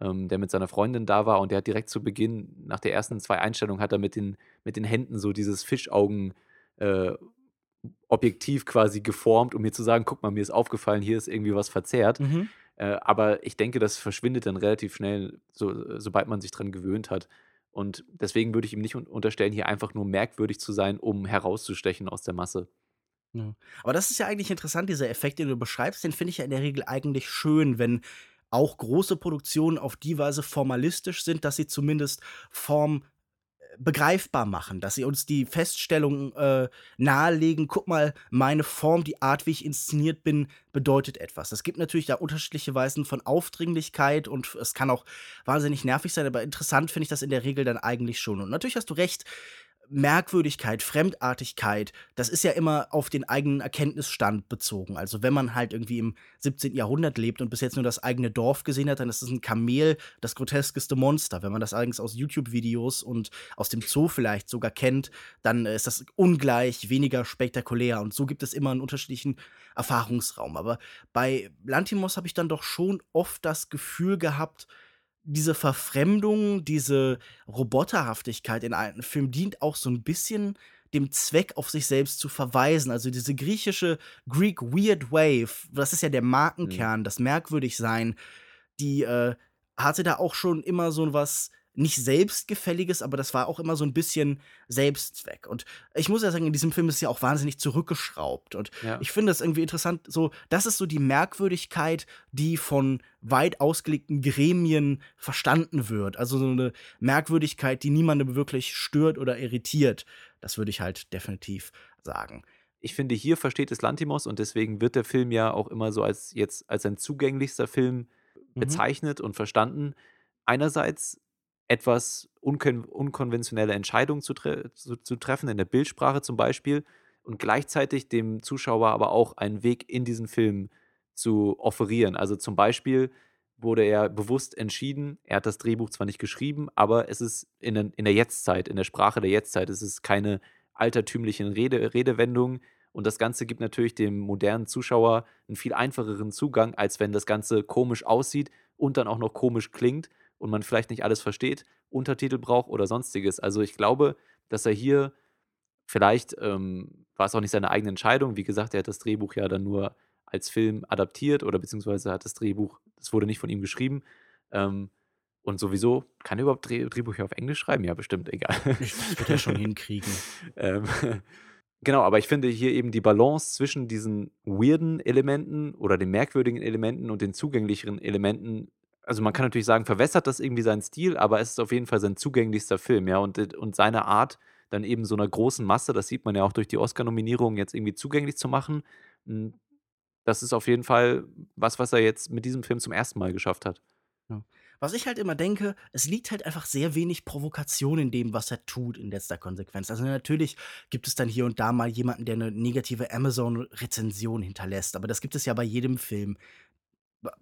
ähm, der mit seiner Freundin da war und der hat direkt zu Beginn nach der ersten 2 Einstellungen hat er mit den mit den Händen so dieses Fischaugen, äh, Objektiv quasi geformt, um mir zu sagen: „Guck mal, mir ist aufgefallen, hier ist irgendwie was verzerrt.“ Mhm. Äh, aber ich denke, das verschwindet dann relativ schnell, so sobald man sich dran gewöhnt hat. Und deswegen würde ich ihm nicht un unterstellen, hier einfach nur merkwürdig zu sein, um herauszustechen aus der Masse. Ja. Aber das ist ja eigentlich interessant, dieser Effekt, den du beschreibst, den finde ich ja in der Regel eigentlich schön, wenn auch große Produktionen auf die Weise formalistisch sind, dass sie zumindest Form begreifbar machen, dass sie uns die Feststellung äh, nahelegen, guck mal, meine Form, die Art, wie ich inszeniert bin, bedeutet etwas. Es gibt natürlich da unterschiedliche Weisen von Aufdringlichkeit und es kann auch wahnsinnig nervig sein, aber interessant finde ich das in der Regel dann eigentlich schon. Und natürlich hast du recht, Merkwürdigkeit, Fremdartigkeit, das ist ja immer auf den eigenen Erkenntnisstand bezogen. Also wenn man halt irgendwie im 17. Jahrhundert lebt und bis jetzt nur das eigene Dorf gesehen hat, dann ist es ein Kamel das groteskeste Monster. Wenn man das allerdings aus YouTube-Videos und aus dem Zoo vielleicht sogar kennt, dann ist das ungleich weniger spektakulär. Und so gibt es immer einen unterschiedlichen Erfahrungsraum. Aber bei Lantimos habe ich dann doch schon oft das Gefühl gehabt, diese Verfremdung, diese Roboterhaftigkeit in alten Filmen dient auch so ein bisschen dem Zweck, auf sich selbst zu verweisen. Also diese griechische Greek Weird Wave, das ist ja der Markenkern, mhm. das Merkwürdigsein, die äh, hatte da auch schon immer so was nicht selbstgefälliges, aber das war auch immer so ein bisschen Selbstzweck. Und ich muss ja sagen, in diesem Film ist es ja auch wahnsinnig zurückgeschraubt. Und ja. ich finde das irgendwie interessant, so, das ist so die Merkwürdigkeit, die von weit ausgelegten Gremien verstanden wird. Also so eine Merkwürdigkeit, die niemandem wirklich stört oder irritiert. Das würde ich halt definitiv sagen. Ich finde, hier versteht es Lantimos und deswegen wird der Film ja auch immer so als jetzt als ein zugänglichster Film mhm. bezeichnet und verstanden. Einerseits etwas unkon unkonventionelle Entscheidungen zu, tre zu, zu, treffen, in der Bildsprache zum Beispiel, und gleichzeitig dem Zuschauer aber auch einen Weg in diesen Film zu offerieren. Also zum Beispiel wurde er bewusst entschieden, er hat das Drehbuch zwar nicht geschrieben, aber es ist in, in der Jetztzeit, in der Sprache der Jetztzeit, es ist keine altertümlichen Rede, Redewendungen. Und das Ganze gibt natürlich dem modernen Zuschauer einen viel einfacheren Zugang, als wenn das Ganze komisch aussieht und dann auch noch komisch klingt und man vielleicht nicht alles versteht, Untertitel braucht oder sonstiges. Also ich glaube, dass er hier vielleicht ähm, war es auch nicht seine eigene Entscheidung. Wie gesagt, er hat das Drehbuch ja dann nur als Film adaptiert oder beziehungsweise hat das Drehbuch, das wurde nicht von ihm geschrieben. Ähm, und sowieso, kann er überhaupt Dreh, Drehbücher auf Englisch schreiben? Ja, bestimmt, egal. Das wird er schon hinkriegen. ähm, genau, aber ich finde hier eben die Balance zwischen diesen weirden Elementen oder den merkwürdigen Elementen und den zugänglicheren Elementen also man kann natürlich sagen, verwässert das irgendwie seinen Stil, aber es ist auf jeden Fall sein zugänglichster Film, ja. Und, äh, und seine Art, dann eben so einer großen Masse, das sieht man ja auch durch die Oscar-Nominierung, jetzt irgendwie zugänglich zu machen, hm, das ist auf jeden Fall was, was er jetzt mit diesem Film zum ersten Mal geschafft hat. Ja. Was ich halt immer denke, es liegt halt einfach sehr wenig Provokation in dem, was er tut, in letzter Konsequenz. Also natürlich gibt es dann hier und da mal jemanden, der eine negative Amazon-Rezension hinterlässt, aber das gibt es ja bei jedem Film.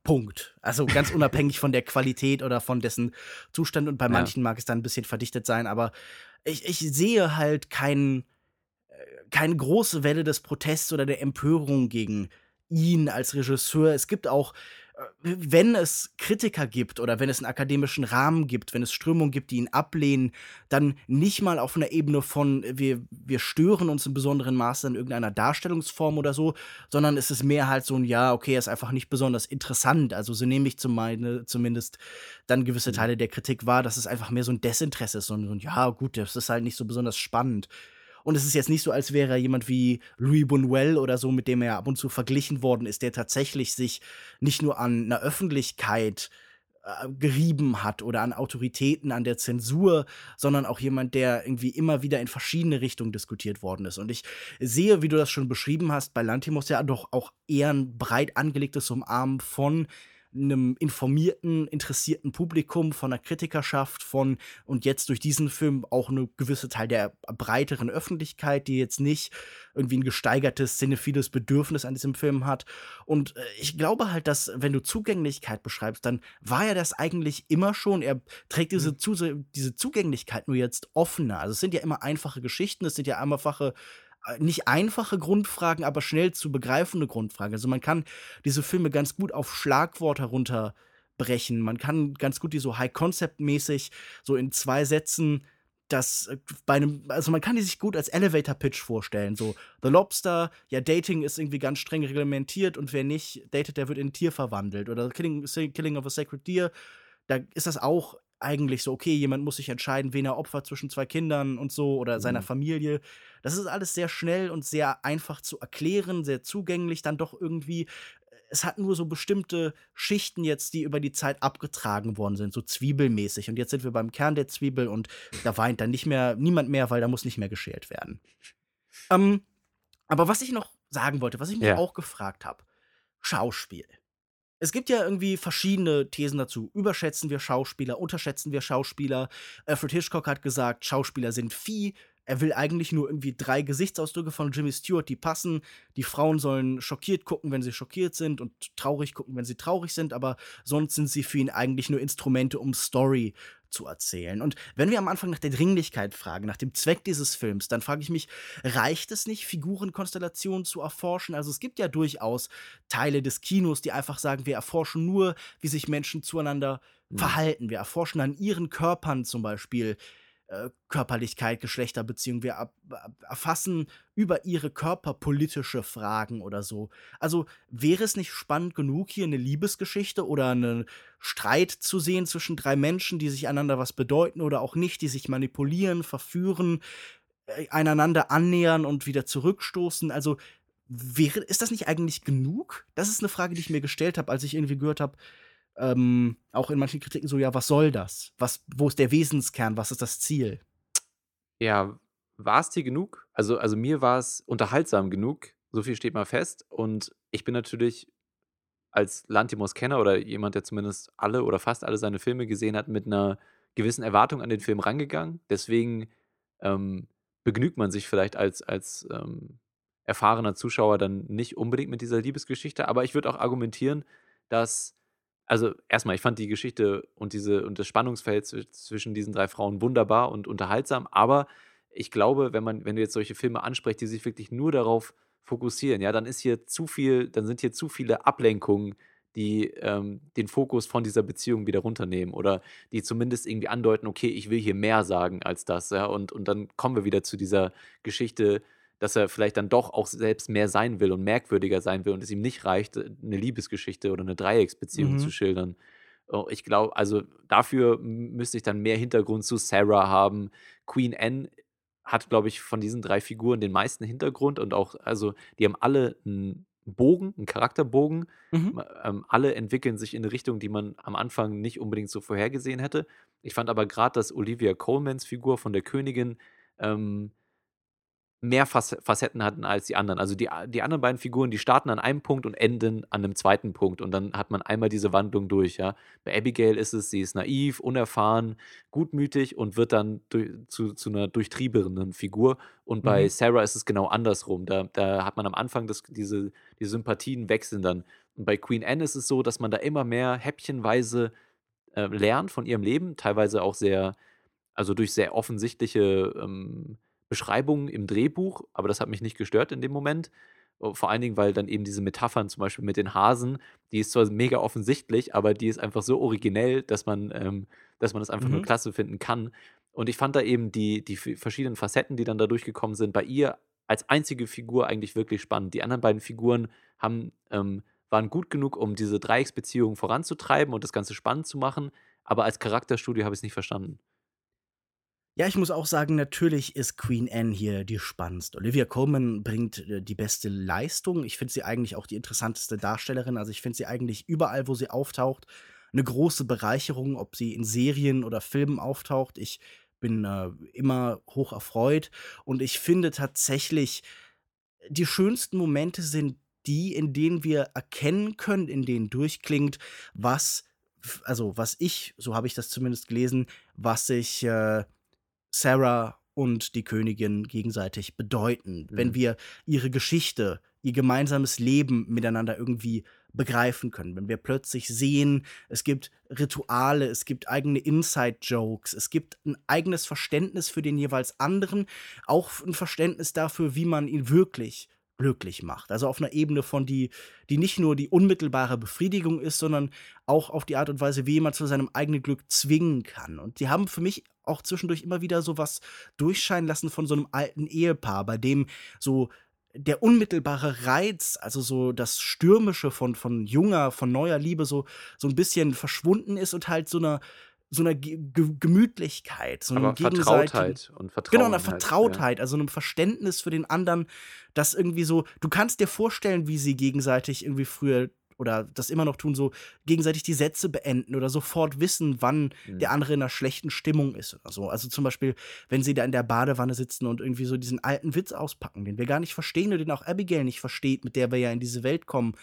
Punkt. Also ganz unabhängig von der Qualität oder von dessen Zustand. Und bei manchen ja. mag es dann ein bisschen verdichtet sein, aber ich, ich sehe halt kein, äh, keine große Welle des Protests oder der Empörung gegen ihn als Regisseur. Es gibt auch wenn es Kritiker gibt oder wenn es einen akademischen Rahmen gibt, wenn es Strömungen gibt, die ihn ablehnen, dann nicht mal auf einer Ebene von wir, wir stören uns im besonderen Maße an irgendeiner Darstellungsform oder so, sondern es ist mehr halt so ein Ja, okay, er ist einfach nicht besonders interessant. Also so nehme ich zum meine, zumindest dann gewisse mhm. Teile der Kritik wahr, dass es einfach mehr so ein Desinteresse ist, so ein Ja, gut, das ist halt nicht so besonders spannend. Und es ist jetzt nicht so, als wäre er jemand wie Louis Buñuel oder so, mit dem er ab und zu verglichen worden ist, der tatsächlich sich nicht nur an einer Öffentlichkeit äh, gerieben hat oder an Autoritäten, an der Zensur, sondern auch jemand, der irgendwie immer wieder in verschiedene Richtungen diskutiert worden ist. Und ich sehe, wie du das schon beschrieben hast, bei Lantimos ja doch auch eher ein breit angelegtes Umarmen von einem informierten, interessierten Publikum, von der Kritikerschaft, von und jetzt durch diesen Film auch eine gewisse Teil der breiteren Öffentlichkeit, die jetzt nicht irgendwie ein gesteigertes cinephiles Bedürfnis an diesem Film hat. Und äh, ich glaube halt, dass wenn du Zugänglichkeit beschreibst, dann war er das eigentlich immer schon. Er trägt diese, mhm. Zu diese Zugänglichkeit nur jetzt offener. Also es sind ja immer einfache Geschichten, es sind ja einfache nicht einfache Grundfragen, aber schnell zu begreifende Grundfragen. Also man kann diese Filme ganz gut auf Schlagwort herunterbrechen. Man kann ganz gut die so High-Concept-mäßig so in zwei Sätzen das äh, bei einem, also man kann die sich gut als Elevator-Pitch vorstellen. So, The Lobster, ja, Dating ist irgendwie ganz streng reglementiert und wer nicht datet, der wird in ein Tier verwandelt. Oder Killing, Killing of a Sacred Deer, da ist das auch eigentlich so, okay, jemand muss sich entscheiden, wen er opfert zwischen zwei Kindern und so oder seiner mhm. Familie. Das ist alles sehr schnell und sehr einfach zu erklären, sehr zugänglich, dann doch irgendwie. es hat nur so bestimmte Schichten jetzt, die über die Zeit abgetragen worden sind, so zwiebelmäßig. Und jetzt sind wir beim Kern der Zwiebel und da weint dann nicht mehr niemand mehr, weil da muss nicht mehr geschält werden. Ähm, aber was ich noch sagen wollte, was ich mich Ja. auch gefragt habe, Schauspiel. Es gibt ja irgendwie verschiedene Thesen dazu. Überschätzen wir Schauspieler, unterschätzen wir Schauspieler. Alfred Hitchcock hat gesagt, Schauspieler sind Vieh. Er will eigentlich nur irgendwie drei Gesichtsausdrücke von Jimmy Stewart, die passen. Die Frauen sollen schockiert gucken, wenn sie schockiert sind und traurig gucken, wenn sie traurig sind, aber sonst sind sie für ihn eigentlich nur Instrumente, um Story zu erzählen. Und wenn wir am Anfang nach der Dringlichkeit fragen, nach dem Zweck dieses Films, dann frage ich mich, reicht es nicht, Figurenkonstellationen zu erforschen? Also es gibt ja durchaus Teile des Kinos, die einfach sagen, wir erforschen nur, wie sich Menschen zueinander Mhm. verhalten. Wir erforschen an ihren Körpern zum Beispiel äh, Körperlichkeit, Geschlechterbeziehungen. Wir ab- erfassen über ihre Körper politische Fragen oder so. Also wäre es nicht spannend genug, hier eine Liebesgeschichte oder einen Streit zu sehen zwischen drei Menschen, die sich einander was bedeuten oder auch nicht, die sich manipulieren, verführen, äh, einander annähern und wieder zurückstoßen? Also wäre, ist das nicht eigentlich genug? Das ist eine Frage, die ich mir gestellt habe, als ich irgendwie gehört habe, ähm, auch in manchen Kritiken so, ja, was soll das? Was, wo ist der Wesenskern? Was ist das Ziel? Ja, war es dir genug? Also also, mir war es unterhaltsam genug, so viel steht mal fest. Und ich bin natürlich als Lanthimos-Kenner oder jemand, der zumindest alle oder fast alle seine Filme gesehen hat, mit einer gewissen Erwartung an den Film rangegangen. Deswegen, ähm, begnügt man sich vielleicht als als, ähm, erfahrener Zuschauer dann nicht unbedingt mit dieser Liebesgeschichte. Aber ich würde auch argumentieren, dass also, erstmal, ich fand die Geschichte und diese und das Spannungsfeld zwi zwischen diesen 3 Frauen wunderbar und unterhaltsam, aber ich glaube, wenn man wenn du jetzt solche Filme ansprichst, die sich wirklich nur darauf fokussieren, ja, dann ist hier zu viel dann sind hier zu viele Ablenkungen, die, ähm, den Fokus von dieser Beziehung wieder runternehmen oder die zumindest irgendwie andeuten: „Okay, ich will hier mehr sagen als das“, ja? Und und dann kommen wir wieder zu dieser Geschichte, dass er vielleicht dann doch auch selbst mehr sein will und merkwürdiger sein will und es ihm nicht reicht, äh, 'ne Liebesgeschichte oder eine Dreiecksbeziehung zu Mhm. schildern. Oh, ich glaube also, dafür müsste ich dann mehr Hintergrund zu Sarah haben. Queen Anne hat, glaube ich, von diesen 3 Figuren den meisten Hintergrund und auch also, die haben alle einen Bogen, einen Charakterbogen. Mhm. Ähm, alle entwickeln sich in 'ne Richtung, die man am Anfang nicht unbedingt so vorhergesehen hätte. Ich fand aber gerade, dass Olivia Colmans Figur von der Königin, ähm mehr Face Facetten hatten als die anderen. Also, die die anderen beiden Figuren, die starten an einem Punkt und enden an 'nem zweiten Punkt und dann hat man einmal diese Wandlung durch, ja. Bei Abigail ist es, sie ist naiv, unerfahren, gutmütig und wird dann durch zu zu 'ner durchtriebenen Figur und bei Mhm. Sarah ist es genau andersrum. Da da hat man am Anfang das diese die Sympathien wechseln dann. Und bei Queen Anne ist es so, dass man da immer mehr häppchenweise, äh, lernt von ihrem Leben, teilweise auch sehr also, durch sehr offensichtliche, ähm, Beschreibungen im Drehbuch, aber das hat mich nicht gestört in dem Moment. Äh, vor allen Dingen, weil dann eben diese Metaphern zum Beispiel mit den Hasen, die ist zwar mega offensichtlich, aber die ist einfach so originell, dass man ähm, dass man das einfach nur Mhm. klasse finden kann. Und ich fand da eben die die verschiedenen Facetten, die dann da durchgekommen sind, bei ihr als einzige Figur eigentlich wirklich spannend. Die anderen beiden Figuren haben ähm, waren gut genug, um diese Dreiecksbeziehung voranzutreiben und das Ganze spannend zu machen, aber als Charakterstudie habe ich's nicht verstanden. Ja, ich muss auch sagen, natürlich ist Queen Anne hier die spannendste. Olivia Colman bringt, äh, die beste Leistung. Ich finde sie eigentlich auch die interessanteste Darstellerin. Also, ich finde sie eigentlich überall, wo sie auftaucht, eine große Bereicherung, ob sie in Serien oder Filmen auftaucht. Ich bin, äh, immer hoch erfreut und ich finde tatsächlich, die schönsten Momente sind die, in denen wir erkennen können, in denen durchklingt, was also, was ich, so habe ich das zumindest gelesen, was sich, äh, Sarah und die Königin gegenseitig bedeuten. Wenn Mhm. wir ihre Geschichte, ihr gemeinsames Leben miteinander irgendwie begreifen können. Wenn wir plötzlich sehen, es gibt Rituale, es gibt eigene Inside-Jokes, es gibt ein eigenes Verständnis für den jeweils anderen, auch ein Verständnis dafür, wie man ihn wirklich glücklich macht. Also, auf einer Ebene von die die nicht nur die unmittelbare Befriedigung ist, sondern auch auf die Art und Weise, wie jemand zu seinem eigenen Glück zwingen kann. Und die haben für mich auch zwischendurch immer wieder so was durchscheinen lassen von so einem alten Ehepaar, bei dem so der unmittelbare Reiz, also so das Stürmische von von junger von neuer Liebe so so ein bisschen verschwunden ist und halt so 'ner so 'ner Ge Ge Gemütlichkeit, so gegenseitigen Vertrautheit und Genau, 'ner Vertrauen halt, ja. Vertrautheit, also 'nem Verständnis für den anderen, das irgendwie so du kannst dir vorstellen, wie sie gegenseitig irgendwie früher oder das immer noch tun, so gegenseitig die Sätze beenden oder sofort wissen, wann mhm. der andere in einer schlechten Stimmung ist oder so. Also zum Beispiel, wenn sie da in der Badewanne sitzen und irgendwie so diesen alten Witz auspacken, den wir gar nicht verstehen oder den auch Abigail nicht versteht, mit der wir ja in diese Welt kommen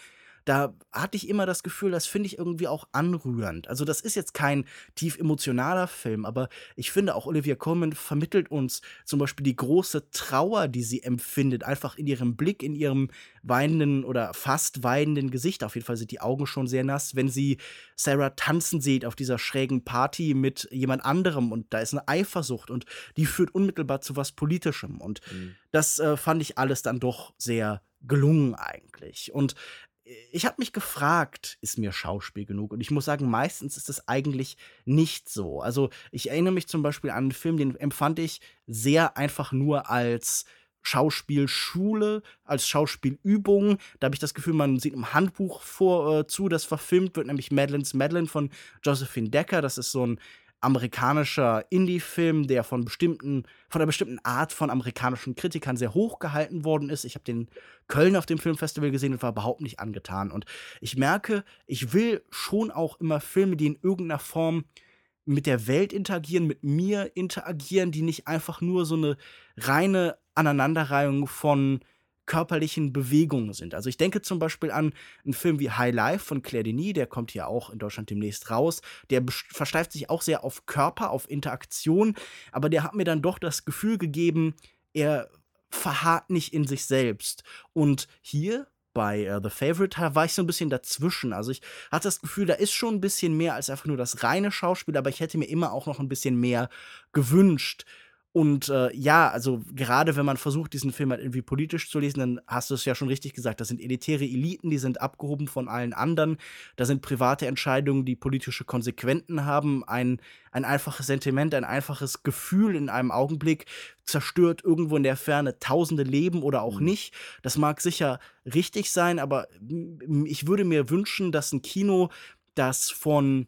da hatte ich immer das Gefühl, das finde ich irgendwie auch anrührend. Also das ist jetzt kein tief emotionaler Film, aber ich finde auch Olivia Colman vermittelt uns zum Beispiel die große Trauer, die sie empfindet, einfach in ihrem Blick, in ihrem weinenden oder fast weinenden Gesicht. Auf jeden Fall sind die Augen schon sehr nass, wenn sie Sarah tanzen sieht auf dieser schrägen Party mit jemand anderem und da ist eine Eifersucht und die führt unmittelbar zu was Politischem. Und mhm. das äh, fand ich alles dann doch sehr gelungen eigentlich. Und ich habe mich gefragt, ist mir Schauspiel genug? Und ich muss sagen, meistens ist es eigentlich nicht so. Also ich erinnere mich zum Beispiel an einen Film, den empfand ich sehr einfach nur als Schauspielschule, als Schauspielübung. Da habe ich das Gefühl, man sieht im Handbuch vor, äh, zu, das verfilmt wird, nämlich Madeline's Madeline von Josephine Decker. Das ist so ein amerikanischer Indie-Film, der von bestimmten, von einer bestimmten Art von amerikanischen Kritikern sehr hoch gehalten worden ist. Ich habe den Köln auf dem Filmfestival gesehen und war überhaupt nicht angetan. Und ich merke, ich will schon auch immer Filme, die in irgendeiner Form mit der Welt interagieren, mit mir interagieren, die nicht einfach nur so eine reine Aneinanderreihung von körperlichen Bewegungen sind. Also ich denke zum Beispiel an einen Film wie High Life von Claire Denis, der kommt ja auch in Deutschland demnächst raus. Der versteift sich auch sehr auf Körper, auf Interaktion, aber der hat mir dann doch das Gefühl gegeben, er verharrt nicht in sich selbst. Und hier bei uh, The Favorite war ich so ein bisschen dazwischen. Also ich hatte das Gefühl, da ist schon ein bisschen mehr als einfach nur das reine Schauspiel, aber ich hätte mir immer auch noch ein bisschen mehr gewünscht. Und äh, ja, also gerade wenn man versucht, diesen Film halt irgendwie politisch zu lesen, dann hast du es ja schon richtig gesagt, das sind elitäre Eliten, die sind abgehoben von allen anderen. Da sind private Entscheidungen, die politische Konsequenzen haben. Ein, ein einfaches Sentiment, ein einfaches Gefühl in einem Augenblick zerstört irgendwo in der Ferne tausende Leben oder auch mhm. nicht. Das mag sicher richtig sein, aber ich würde mir wünschen, dass ein Kino, das von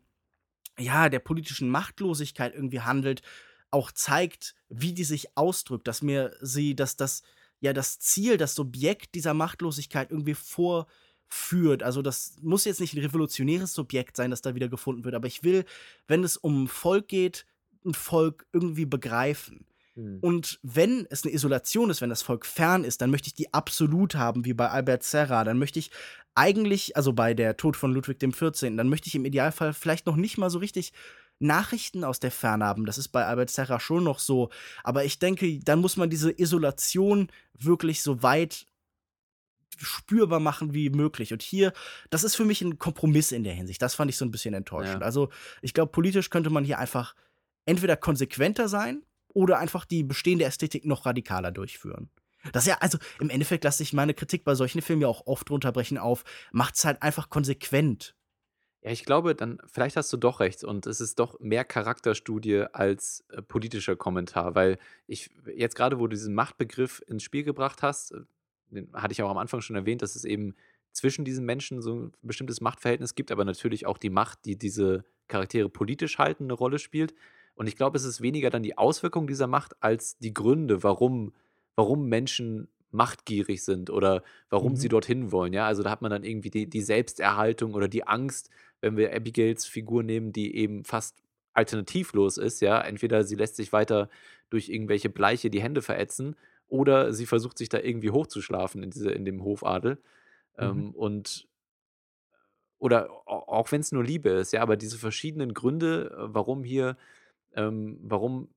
ja, der politischen Machtlosigkeit irgendwie handelt, auch zeigt, wie die sich ausdrückt, dass mir sie, dass das, ja, das Ziel, das Subjekt dieser Machtlosigkeit irgendwie vorführt. Also, das muss jetzt nicht ein revolutionäres Subjekt sein, das da wieder gefunden wird, aber ich will, wenn es um Volk geht, ein Volk irgendwie begreifen. Mhm. Und wenn es eine Isolation ist, wenn das Volk fern ist, dann möchte ich die absolut haben, wie bei Albert Serra. Dann möchte ich eigentlich, also bei der Tod von Ludwig XIV., dann möchte ich im Idealfall vielleicht noch nicht mal so richtig Nachrichten aus der Ferne haben. Das ist bei Albert Serra schon noch so. Aber ich denke, dann muss man diese Isolation wirklich so weit spürbar machen wie möglich. Und hier, das ist für mich ein Kompromiss in der Hinsicht. Das fand ich so ein bisschen enttäuschend. Ja. Also, ich glaube, politisch könnte man hier einfach entweder konsequenter sein oder einfach die bestehende Ästhetik noch radikaler durchführen. Das ist ja, also im Endeffekt lasse ich meine Kritik bei solchen Filmen ja auch oft runterbrechen auf, macht's halt einfach konsequent. Ja, ich glaube, dann vielleicht hast du doch recht und es ist doch mehr Charakterstudie als äh, politischer Kommentar, weil ich jetzt gerade, wo du diesen Machtbegriff ins Spiel gebracht hast, äh, den hatte ich auch am Anfang schon erwähnt, dass es eben zwischen diesen Menschen so ein bestimmtes Machtverhältnis gibt, aber natürlich auch die Macht, die diese Charaktere politisch halten, eine Rolle spielt. Und ich glaube, es ist weniger dann die Auswirkung dieser Macht als die Gründe, warum, warum Menschen machtgierig sind oder warum mhm. sie dorthin wollen. Ja, also da hat man dann irgendwie die, die Selbsterhaltung oder die Angst, wenn wir Abigails Figur nehmen, die eben fast alternativlos ist. Ja, entweder sie lässt sich weiter durch irgendwelche Bleiche die Hände verätzen oder sie versucht sich da irgendwie hochzuschlafen in, diese, in dem Hofadel. Ähm, mhm. Ähm, und oder auch wenn es nur Liebe ist, ja, aber diese verschiedenen Gründe, äh, warum hier, ähm, warum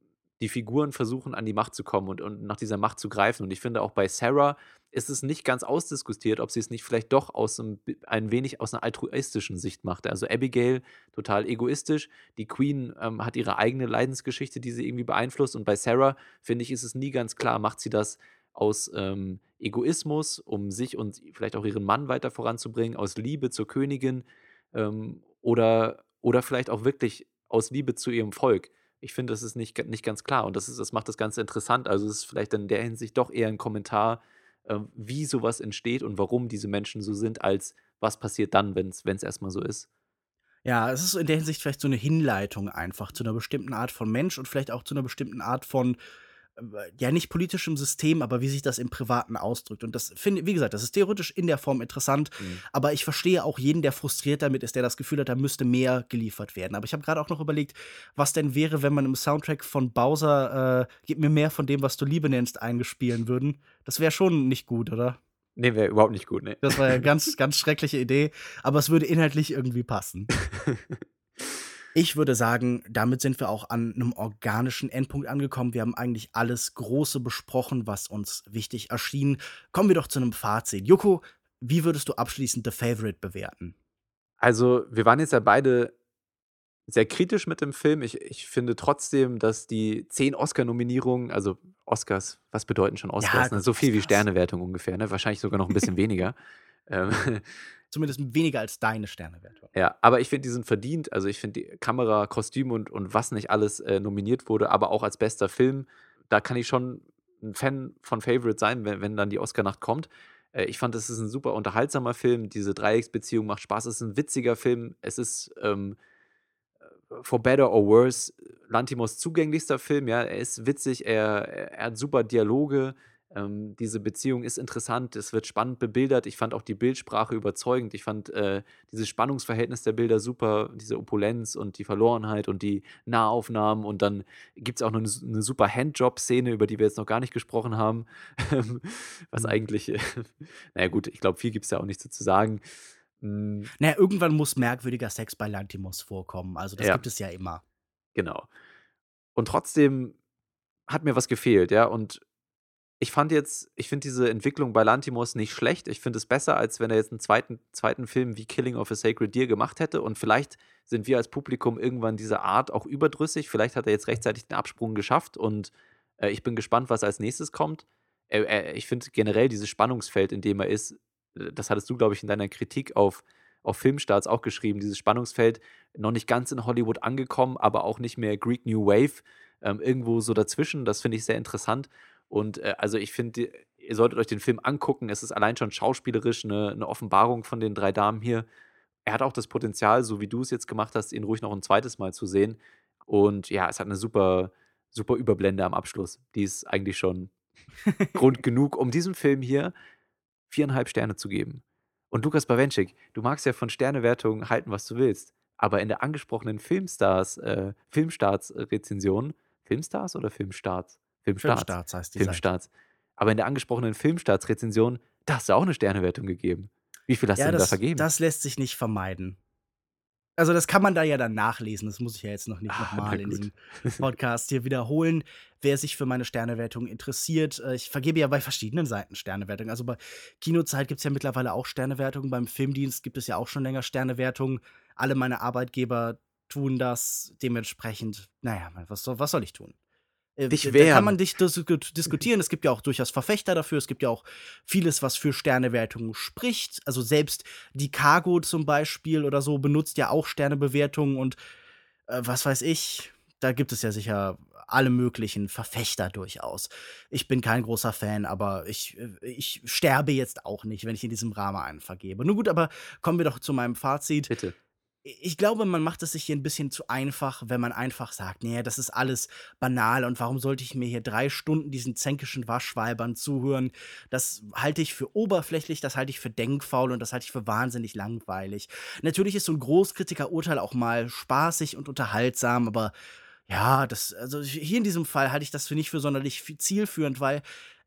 die Figuren versuchen, an die Macht zu kommen und, und nach dieser Macht zu greifen. Und ich finde auch bei Sarah ist es nicht ganz ausdiskutiert, ob sie es nicht vielleicht doch aus einem, ein wenig aus einer altruistischen Sicht macht. Also Abigail total egoistisch, die Queen ähm, hat ihre eigene Leidensgeschichte, die sie irgendwie beeinflusst. Und bei Sarah, finde ich, ist es nie ganz klar, macht sie das aus ähm, Egoismus, um sich und vielleicht auch ihren Mann weiter voranzubringen, aus Liebe zur Königin ähm, oder, oder vielleicht auch wirklich aus Liebe zu ihrem Volk ich finde, das ist nicht, nicht ganz klar und das, ist, das macht das Ganze interessant. Also es ist vielleicht in der Hinsicht doch eher ein Kommentar, äh, wie sowas entsteht und warum diese Menschen so sind, als was passiert dann, wenn es erstmal so ist. Ja, es ist in der Hinsicht vielleicht so eine Hinleitung einfach zu einer bestimmten Art von Mensch und vielleicht auch zu einer bestimmten Art von ja nicht politisch im System, aber wie sich das im Privaten ausdrückt. Und das finde, wie gesagt, das ist theoretisch in der Form interessant, mhm. aber ich verstehe auch jeden, der frustriert damit ist, der das Gefühl hat, da müsste mehr geliefert werden. Aber ich habe gerade auch noch überlegt, was denn wäre, wenn man im Soundtrack von Bowser äh, Gib mir mehr von dem, was du Liebe nennst, eingespielen würden. Das wäre schon nicht gut, oder? Nee, wäre überhaupt nicht gut, ne. Das war ja eine ganz, ganz schreckliche Idee, aber es würde inhaltlich irgendwie passen. Ich würde sagen, damit sind wir auch an einem organischen Endpunkt angekommen. Wir haben eigentlich alles Große besprochen, was uns wichtig erschien. Kommen wir doch zu einem Fazit. Joko, wie würdest du abschließend The Favorite bewerten? Also, wir waren jetzt ja beide sehr kritisch mit dem Film. Ich, ich finde trotzdem, dass die zehn Oscar-Nominierungen, also Oscars, was bedeuten schon Oscars? Ja, ne? So viel wie Sternewertung ungefähr, ne? wahrscheinlich sogar noch ein bisschen weniger. Ähm, Zumindest weniger als deine Sternewertung. Ja, aber ich finde, die sind verdient. Also ich finde die Kamera, Kostüm und, und was nicht alles äh, nominiert wurde, aber auch als bester Film, da kann ich schon ein Fan von Favorite sein, wenn, wenn dann die Oscar-Nacht kommt. Äh, ich fand, es ist ein super unterhaltsamer Film. Diese Dreiecksbeziehung macht Spaß. Es ist ein witziger Film. Es ist ähm, For Better or Worse Lantimos zugänglichster Film. Ja, er ist witzig, er, er hat super Dialoge. Ähm, diese Beziehung ist interessant, es wird spannend bebildert. Ich fand auch die Bildsprache überzeugend. Ich fand äh, dieses Spannungsverhältnis der Bilder super, diese Opulenz und die Verlorenheit und die Nahaufnahmen. Und dann gibt es auch noch eine, eine super Handjob-Szene, über die wir jetzt noch gar nicht gesprochen haben. Was mhm. eigentlich, äh, naja, gut, ich glaube, viel gibt es ja auch nicht so zu sagen. Mhm. Naja, irgendwann muss merkwürdiger Sex bei Lantimos vorkommen. Also, das ja. gibt es ja immer. Genau. Und trotzdem hat mir was gefehlt, ja. Und ich fand jetzt, ich finde diese Entwicklung bei Lantimos nicht schlecht. Ich finde es besser, als wenn er jetzt einen zweiten, zweiten Film wie Killing of a Sacred Deer gemacht hätte. Und vielleicht sind wir als Publikum irgendwann dieser Art auch überdrüssig. Vielleicht hat er jetzt rechtzeitig den Absprung geschafft und äh, ich bin gespannt, was als nächstes kommt. Äh, äh, ich finde generell dieses Spannungsfeld, in dem er ist, äh, das hattest du, glaube ich, in deiner Kritik auf, auf Filmstarts auch geschrieben, dieses Spannungsfeld noch nicht ganz in Hollywood angekommen, aber auch nicht mehr Greek New Wave, ähm, irgendwo so dazwischen. Das finde ich sehr interessant. Und äh, also ich finde, ihr solltet euch den Film angucken. Es ist allein schon schauspielerisch eine, eine, Offenbarung von den drei Damen hier. Er hat auch das Potenzial, so wie du es jetzt gemacht hast, ihn ruhig noch ein zweites Mal zu sehen. Und ja, es hat eine super, super Überblende am Abschluss. Die ist eigentlich schon Grund genug, um diesem Film hier viereinhalb Sterne zu geben. Und Lukas Bawenschik, du magst ja von Sternewertungen halten, was du willst. Aber in der angesprochenen Filmstars, äh, Filmstarts-Rezension, Filmstars oder Filmstarts? Filmstarts. Filmstarts heißt die Filmstarts. Aber in der angesprochenen Filmstarts-Rezension, da hast du auch eine Sternewertung gegeben. Wie viel hast ja, du denn das, da vergeben? Das lässt sich nicht vermeiden. Also, das kann man da ja dann nachlesen. Das muss ich ja jetzt noch nicht ah, nochmal in diesem Podcast hier wiederholen. Wer sich für meine Sternewertung interessiert, äh, ich vergebe ja bei verschiedenen Seiten Sternewertungen. Also bei Kinozeit gibt es ja mittlerweile auch Sternewertungen. Beim Filmdienst gibt es ja auch schon länger Sternewertungen. Alle meine Arbeitgeber tun das. Dementsprechend, naja, was soll, was soll ich tun? Äh, dich da kann man dich dis diskutieren. Es gibt ja auch durchaus Verfechter dafür. Es gibt ja auch vieles, was für Sternewertungen spricht. Also selbst die Cargo zum Beispiel oder so benutzt ja auch Sternebewertungen und äh, was weiß ich. Da gibt es ja sicher alle möglichen Verfechter durchaus. Ich bin kein großer Fan, aber ich, äh, ich sterbe jetzt auch nicht, wenn ich in diesem Rahmen einen vergebe. Nun gut, aber kommen wir doch zu meinem Fazit. Bitte ich glaube, man macht es sich hier ein bisschen zu einfach, wenn man einfach sagt, nee, das ist alles banal und warum sollte ich mir hier drei Stunden diesen zänkischen Waschweibern zuhören? Das halte ich für oberflächlich, das halte ich für denkfaul und das halte ich für wahnsinnig langweilig. Natürlich ist so ein Großkritiker-Urteil auch mal spaßig und unterhaltsam, aber ja, das, also hier in diesem Fall halte ich das für nicht für sonderlich zielführend, weil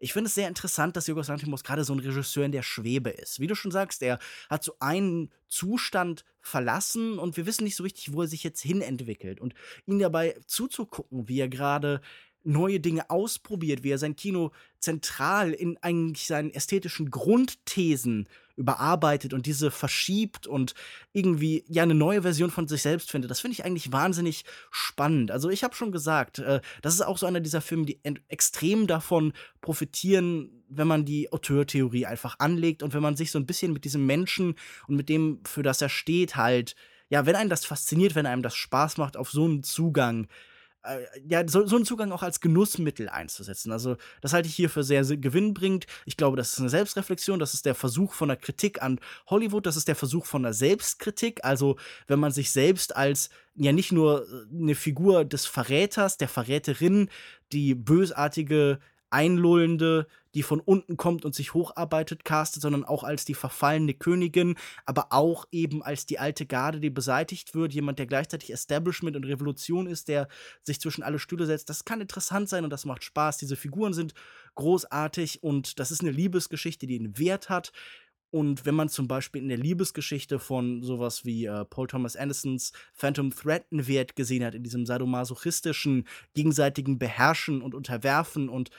ich finde es sehr interessant, dass Jorgos Lanthimos gerade so ein Regisseur in der Schwebe ist. Wie du schon sagst, er hat so einen Zustand verlassen und wir wissen nicht so richtig, wo er sich jetzt hin entwickelt. Und ihn dabei zuzugucken, wie er gerade neue Dinge ausprobiert, wie er sein Kino zentral in eigentlich seinen ästhetischen Grundthesen überarbeitet und diese verschiebt und irgendwie ja eine neue Version von sich selbst findet. Das finde ich eigentlich wahnsinnig spannend. Also ich habe schon gesagt, äh, das ist auch so einer dieser Filme, die extrem davon profitieren, wenn man die Auteurtheorie einfach anlegt und wenn man sich so ein bisschen mit diesem Menschen und mit dem, für das er steht, halt, ja, wenn einem das fasziniert, wenn einem das Spaß macht, auf so einen Zugang äh, ja, so, so einen Zugang auch als Genussmittel einzusetzen. Also, das halte ich hier für sehr, sehr gewinnbringend. Ich glaube, das ist eine Selbstreflexion, das ist der Versuch von einer Kritik an Hollywood, das ist der Versuch von einer Selbstkritik. Also, wenn man sich selbst als ja nicht nur äh, eine Figur des Verräters, der Verräterin, die bösartige einlullende, die von unten kommt und sich hocharbeitet, castet, sondern auch als die verfallene Königin, aber auch eben als die alte Garde, die beseitigt wird, jemand, der gleichzeitig Establishment und Revolution ist, der sich zwischen alle Stühle setzt. Das kann interessant sein und das macht Spaß. Diese Figuren sind großartig und das ist eine Liebesgeschichte, die einen Wert hat. Und wenn man zum Beispiel in der Liebesgeschichte von sowas wie äh, Paul Thomas Andersons Phantom Thread einen Wert gesehen hat, in diesem sadomasochistischen, gegenseitigen Beherrschen und Unterwerfen und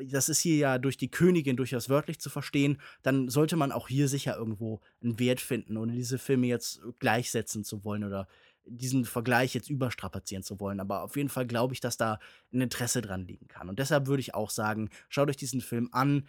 das ist hier ja durch die Königin durchaus wörtlich zu verstehen, dann sollte man auch hier sicher irgendwo einen Wert finden, ohne diese Filme jetzt gleichsetzen zu wollen oder diesen Vergleich jetzt überstrapazieren zu wollen. Aber auf jeden Fall glaube ich, dass da ein Interesse dran liegen kann. Und deshalb würde ich auch sagen, schaut euch diesen Film an.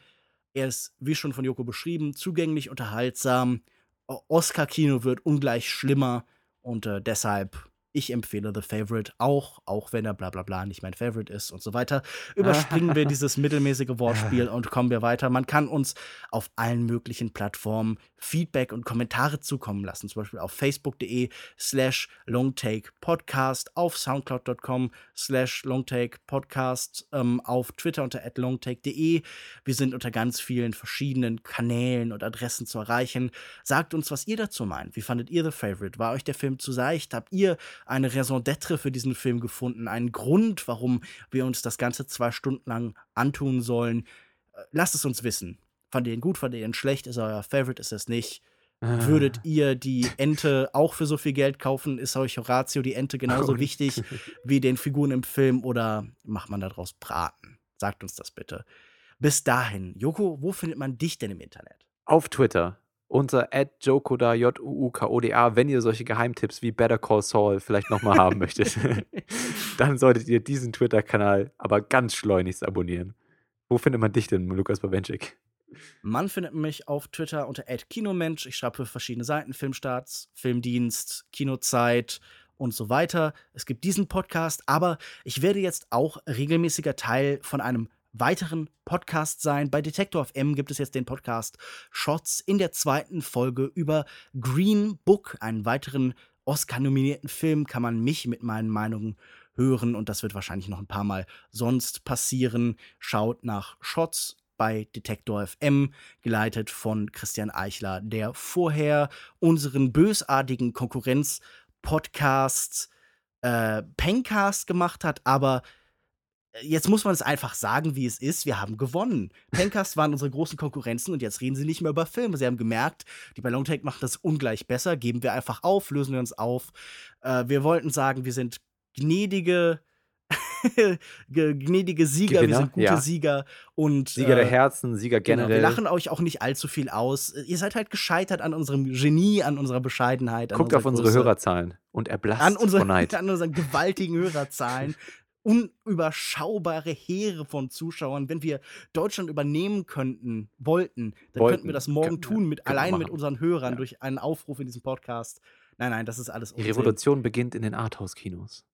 Er ist, wie schon von Joko beschrieben, zugänglich, unterhaltsam. Oscar-Kino wird ungleich schlimmer und äh, deshalb ich empfehle The Favorite auch, auch wenn er bla bla bla nicht mein Favorite ist und so weiter. Überspringen wir dieses mittelmäßige Wortspiel und kommen wir weiter. Man kann uns auf allen möglichen Plattformen Feedback und Kommentare zukommen lassen. Zum Beispiel auf facebook.de slash longtakepodcast, auf soundcloud.com slash longtakepodcast, ähm, auf Twitter unter longtake.de. Wir sind unter ganz vielen verschiedenen Kanälen und Adressen zu erreichen. Sagt uns, was ihr dazu meint. Wie fandet ihr The Favorite? War euch der Film zu seicht? Habt ihr eine Raison d'être für diesen Film gefunden, einen Grund, warum wir uns das Ganze zwei Stunden lang antun sollen. Äh, lasst es uns wissen. Fand ihr ihn gut, fand ihr ihn schlecht? Ist euer Favorite, ist es nicht? Ah. Würdet ihr die Ente auch für so viel Geld kaufen? Ist euch Horatio die Ente genauso oh. wichtig wie den Figuren im Film oder macht man daraus Braten? Sagt uns das bitte. Bis dahin, Joko, wo findet man dich denn im Internet? Auf Twitter unter @jokoda j u u k o d a, wenn ihr solche Geheimtipps wie Better Call Saul vielleicht nochmal haben möchtet, dann solltet ihr diesen Twitter-Kanal aber ganz schleunigst abonnieren. Wo findet man dich denn, Lukas Bawenschik? Man findet mich auf Twitter unter @kinomensch. Ich schreibe für verschiedene Seiten, Filmstarts, Filmdienst, Kinozeit und so weiter. Es gibt diesen Podcast, aber ich werde jetzt auch regelmäßiger Teil von einem weiteren Podcast sein. Bei Detektor FM gibt es jetzt den Podcast Shots in der zweiten Folge über Green Book, einen weiteren Oscar-nominierten Film. Kann man mich mit meinen Meinungen hören und das wird wahrscheinlich noch ein paar Mal sonst passieren. Schaut nach Shots bei Detektor FM, geleitet von Christian Eichler, der vorher unseren bösartigen Konkurrenz-Podcast äh, Pencast gemacht hat, aber jetzt muss man es einfach sagen, wie es ist. Wir haben gewonnen. Pencast waren unsere großen Konkurrenzen und jetzt reden sie nicht mehr über Filme. Sie haben gemerkt, die Ballontech macht das ungleich besser. Geben wir einfach auf, lösen wir uns auf. Äh, wir wollten sagen, wir sind gnädige. gnädige Sieger, Gewinner, wir sind gute ja. Sieger und Sieger der äh, Herzen, Sieger generell. Genau, wir lachen euch auch nicht allzu viel aus. Ihr seid halt gescheitert an unserem Genie, an unserer Bescheidenheit. Guckt auf unsere Hörerzahlen und erblasst an unsere, Neid. An unseren gewaltigen Hörerzahlen unüberschaubare Heere von Zuschauern. Wenn wir Deutschland übernehmen könnten, wollten, dann wollten. könnten wir das morgen tun, mit, allein mit unseren Hörern, ja. durch einen Aufruf in diesem Podcast. Nein, nein, das ist alles Unsinn. Die Revolution beginnt in den Arthouse-Kinos.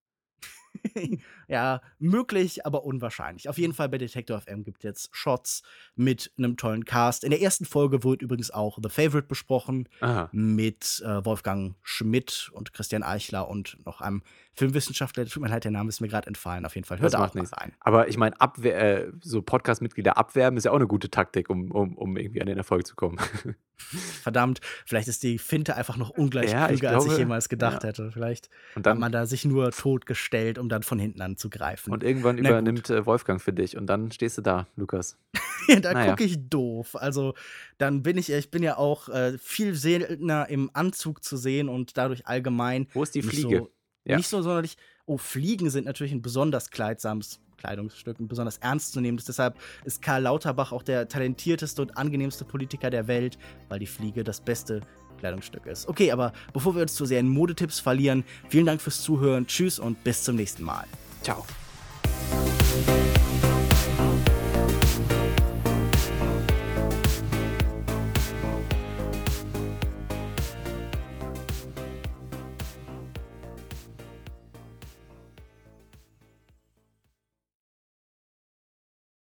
ja, möglich, aber unwahrscheinlich. Auf jeden Fall bei Detector FM gibt es jetzt Shots mit einem tollen Cast. In der ersten Folge wurde übrigens auch The Favorite besprochen Aha. mit äh, Wolfgang Schmidt und Christian Eichler und noch einem Filmwissenschaftler. Tut mir leid, der Name ist mir gerade entfallen. Auf jeden Fall hört das auch nichts rein. Aber ich meine, äh, so Podcast-Mitglieder abwerben ist ja auch eine gute Taktik, um, um, um irgendwie an den Erfolg zu kommen. Verdammt, vielleicht ist die Finte einfach noch ungleich ja, klüger, als ich jemals gedacht ja. hätte. Vielleicht und dann, hat man da sich nur totgestellt, um dann von hinten anzugreifen. Und irgendwann Na, übernimmt gut. Äh, Wolfgang für dich und dann stehst du da, Lukas. ja, da naja. gucke ich doof. Also dann bin ich, ich bin ja auch äh, viel seltener im Anzug zu sehen und dadurch allgemein. Wo ist die Fliege? So, ja. Nicht so sonderlich. Oh, Fliegen sind natürlich ein besonders kleidsames Kleidungsstück, ein besonders ernstzunehmendes. Deshalb ist Karl Lauterbach auch der talentierteste und angenehmste Politiker der Welt, weil die Fliege das beste Kleidungsstück ist. Okay, aber bevor wir uns zu sehr in Modetipps verlieren, vielen Dank fürs Zuhören. Tschüss und bis zum nächsten Mal. Ciao.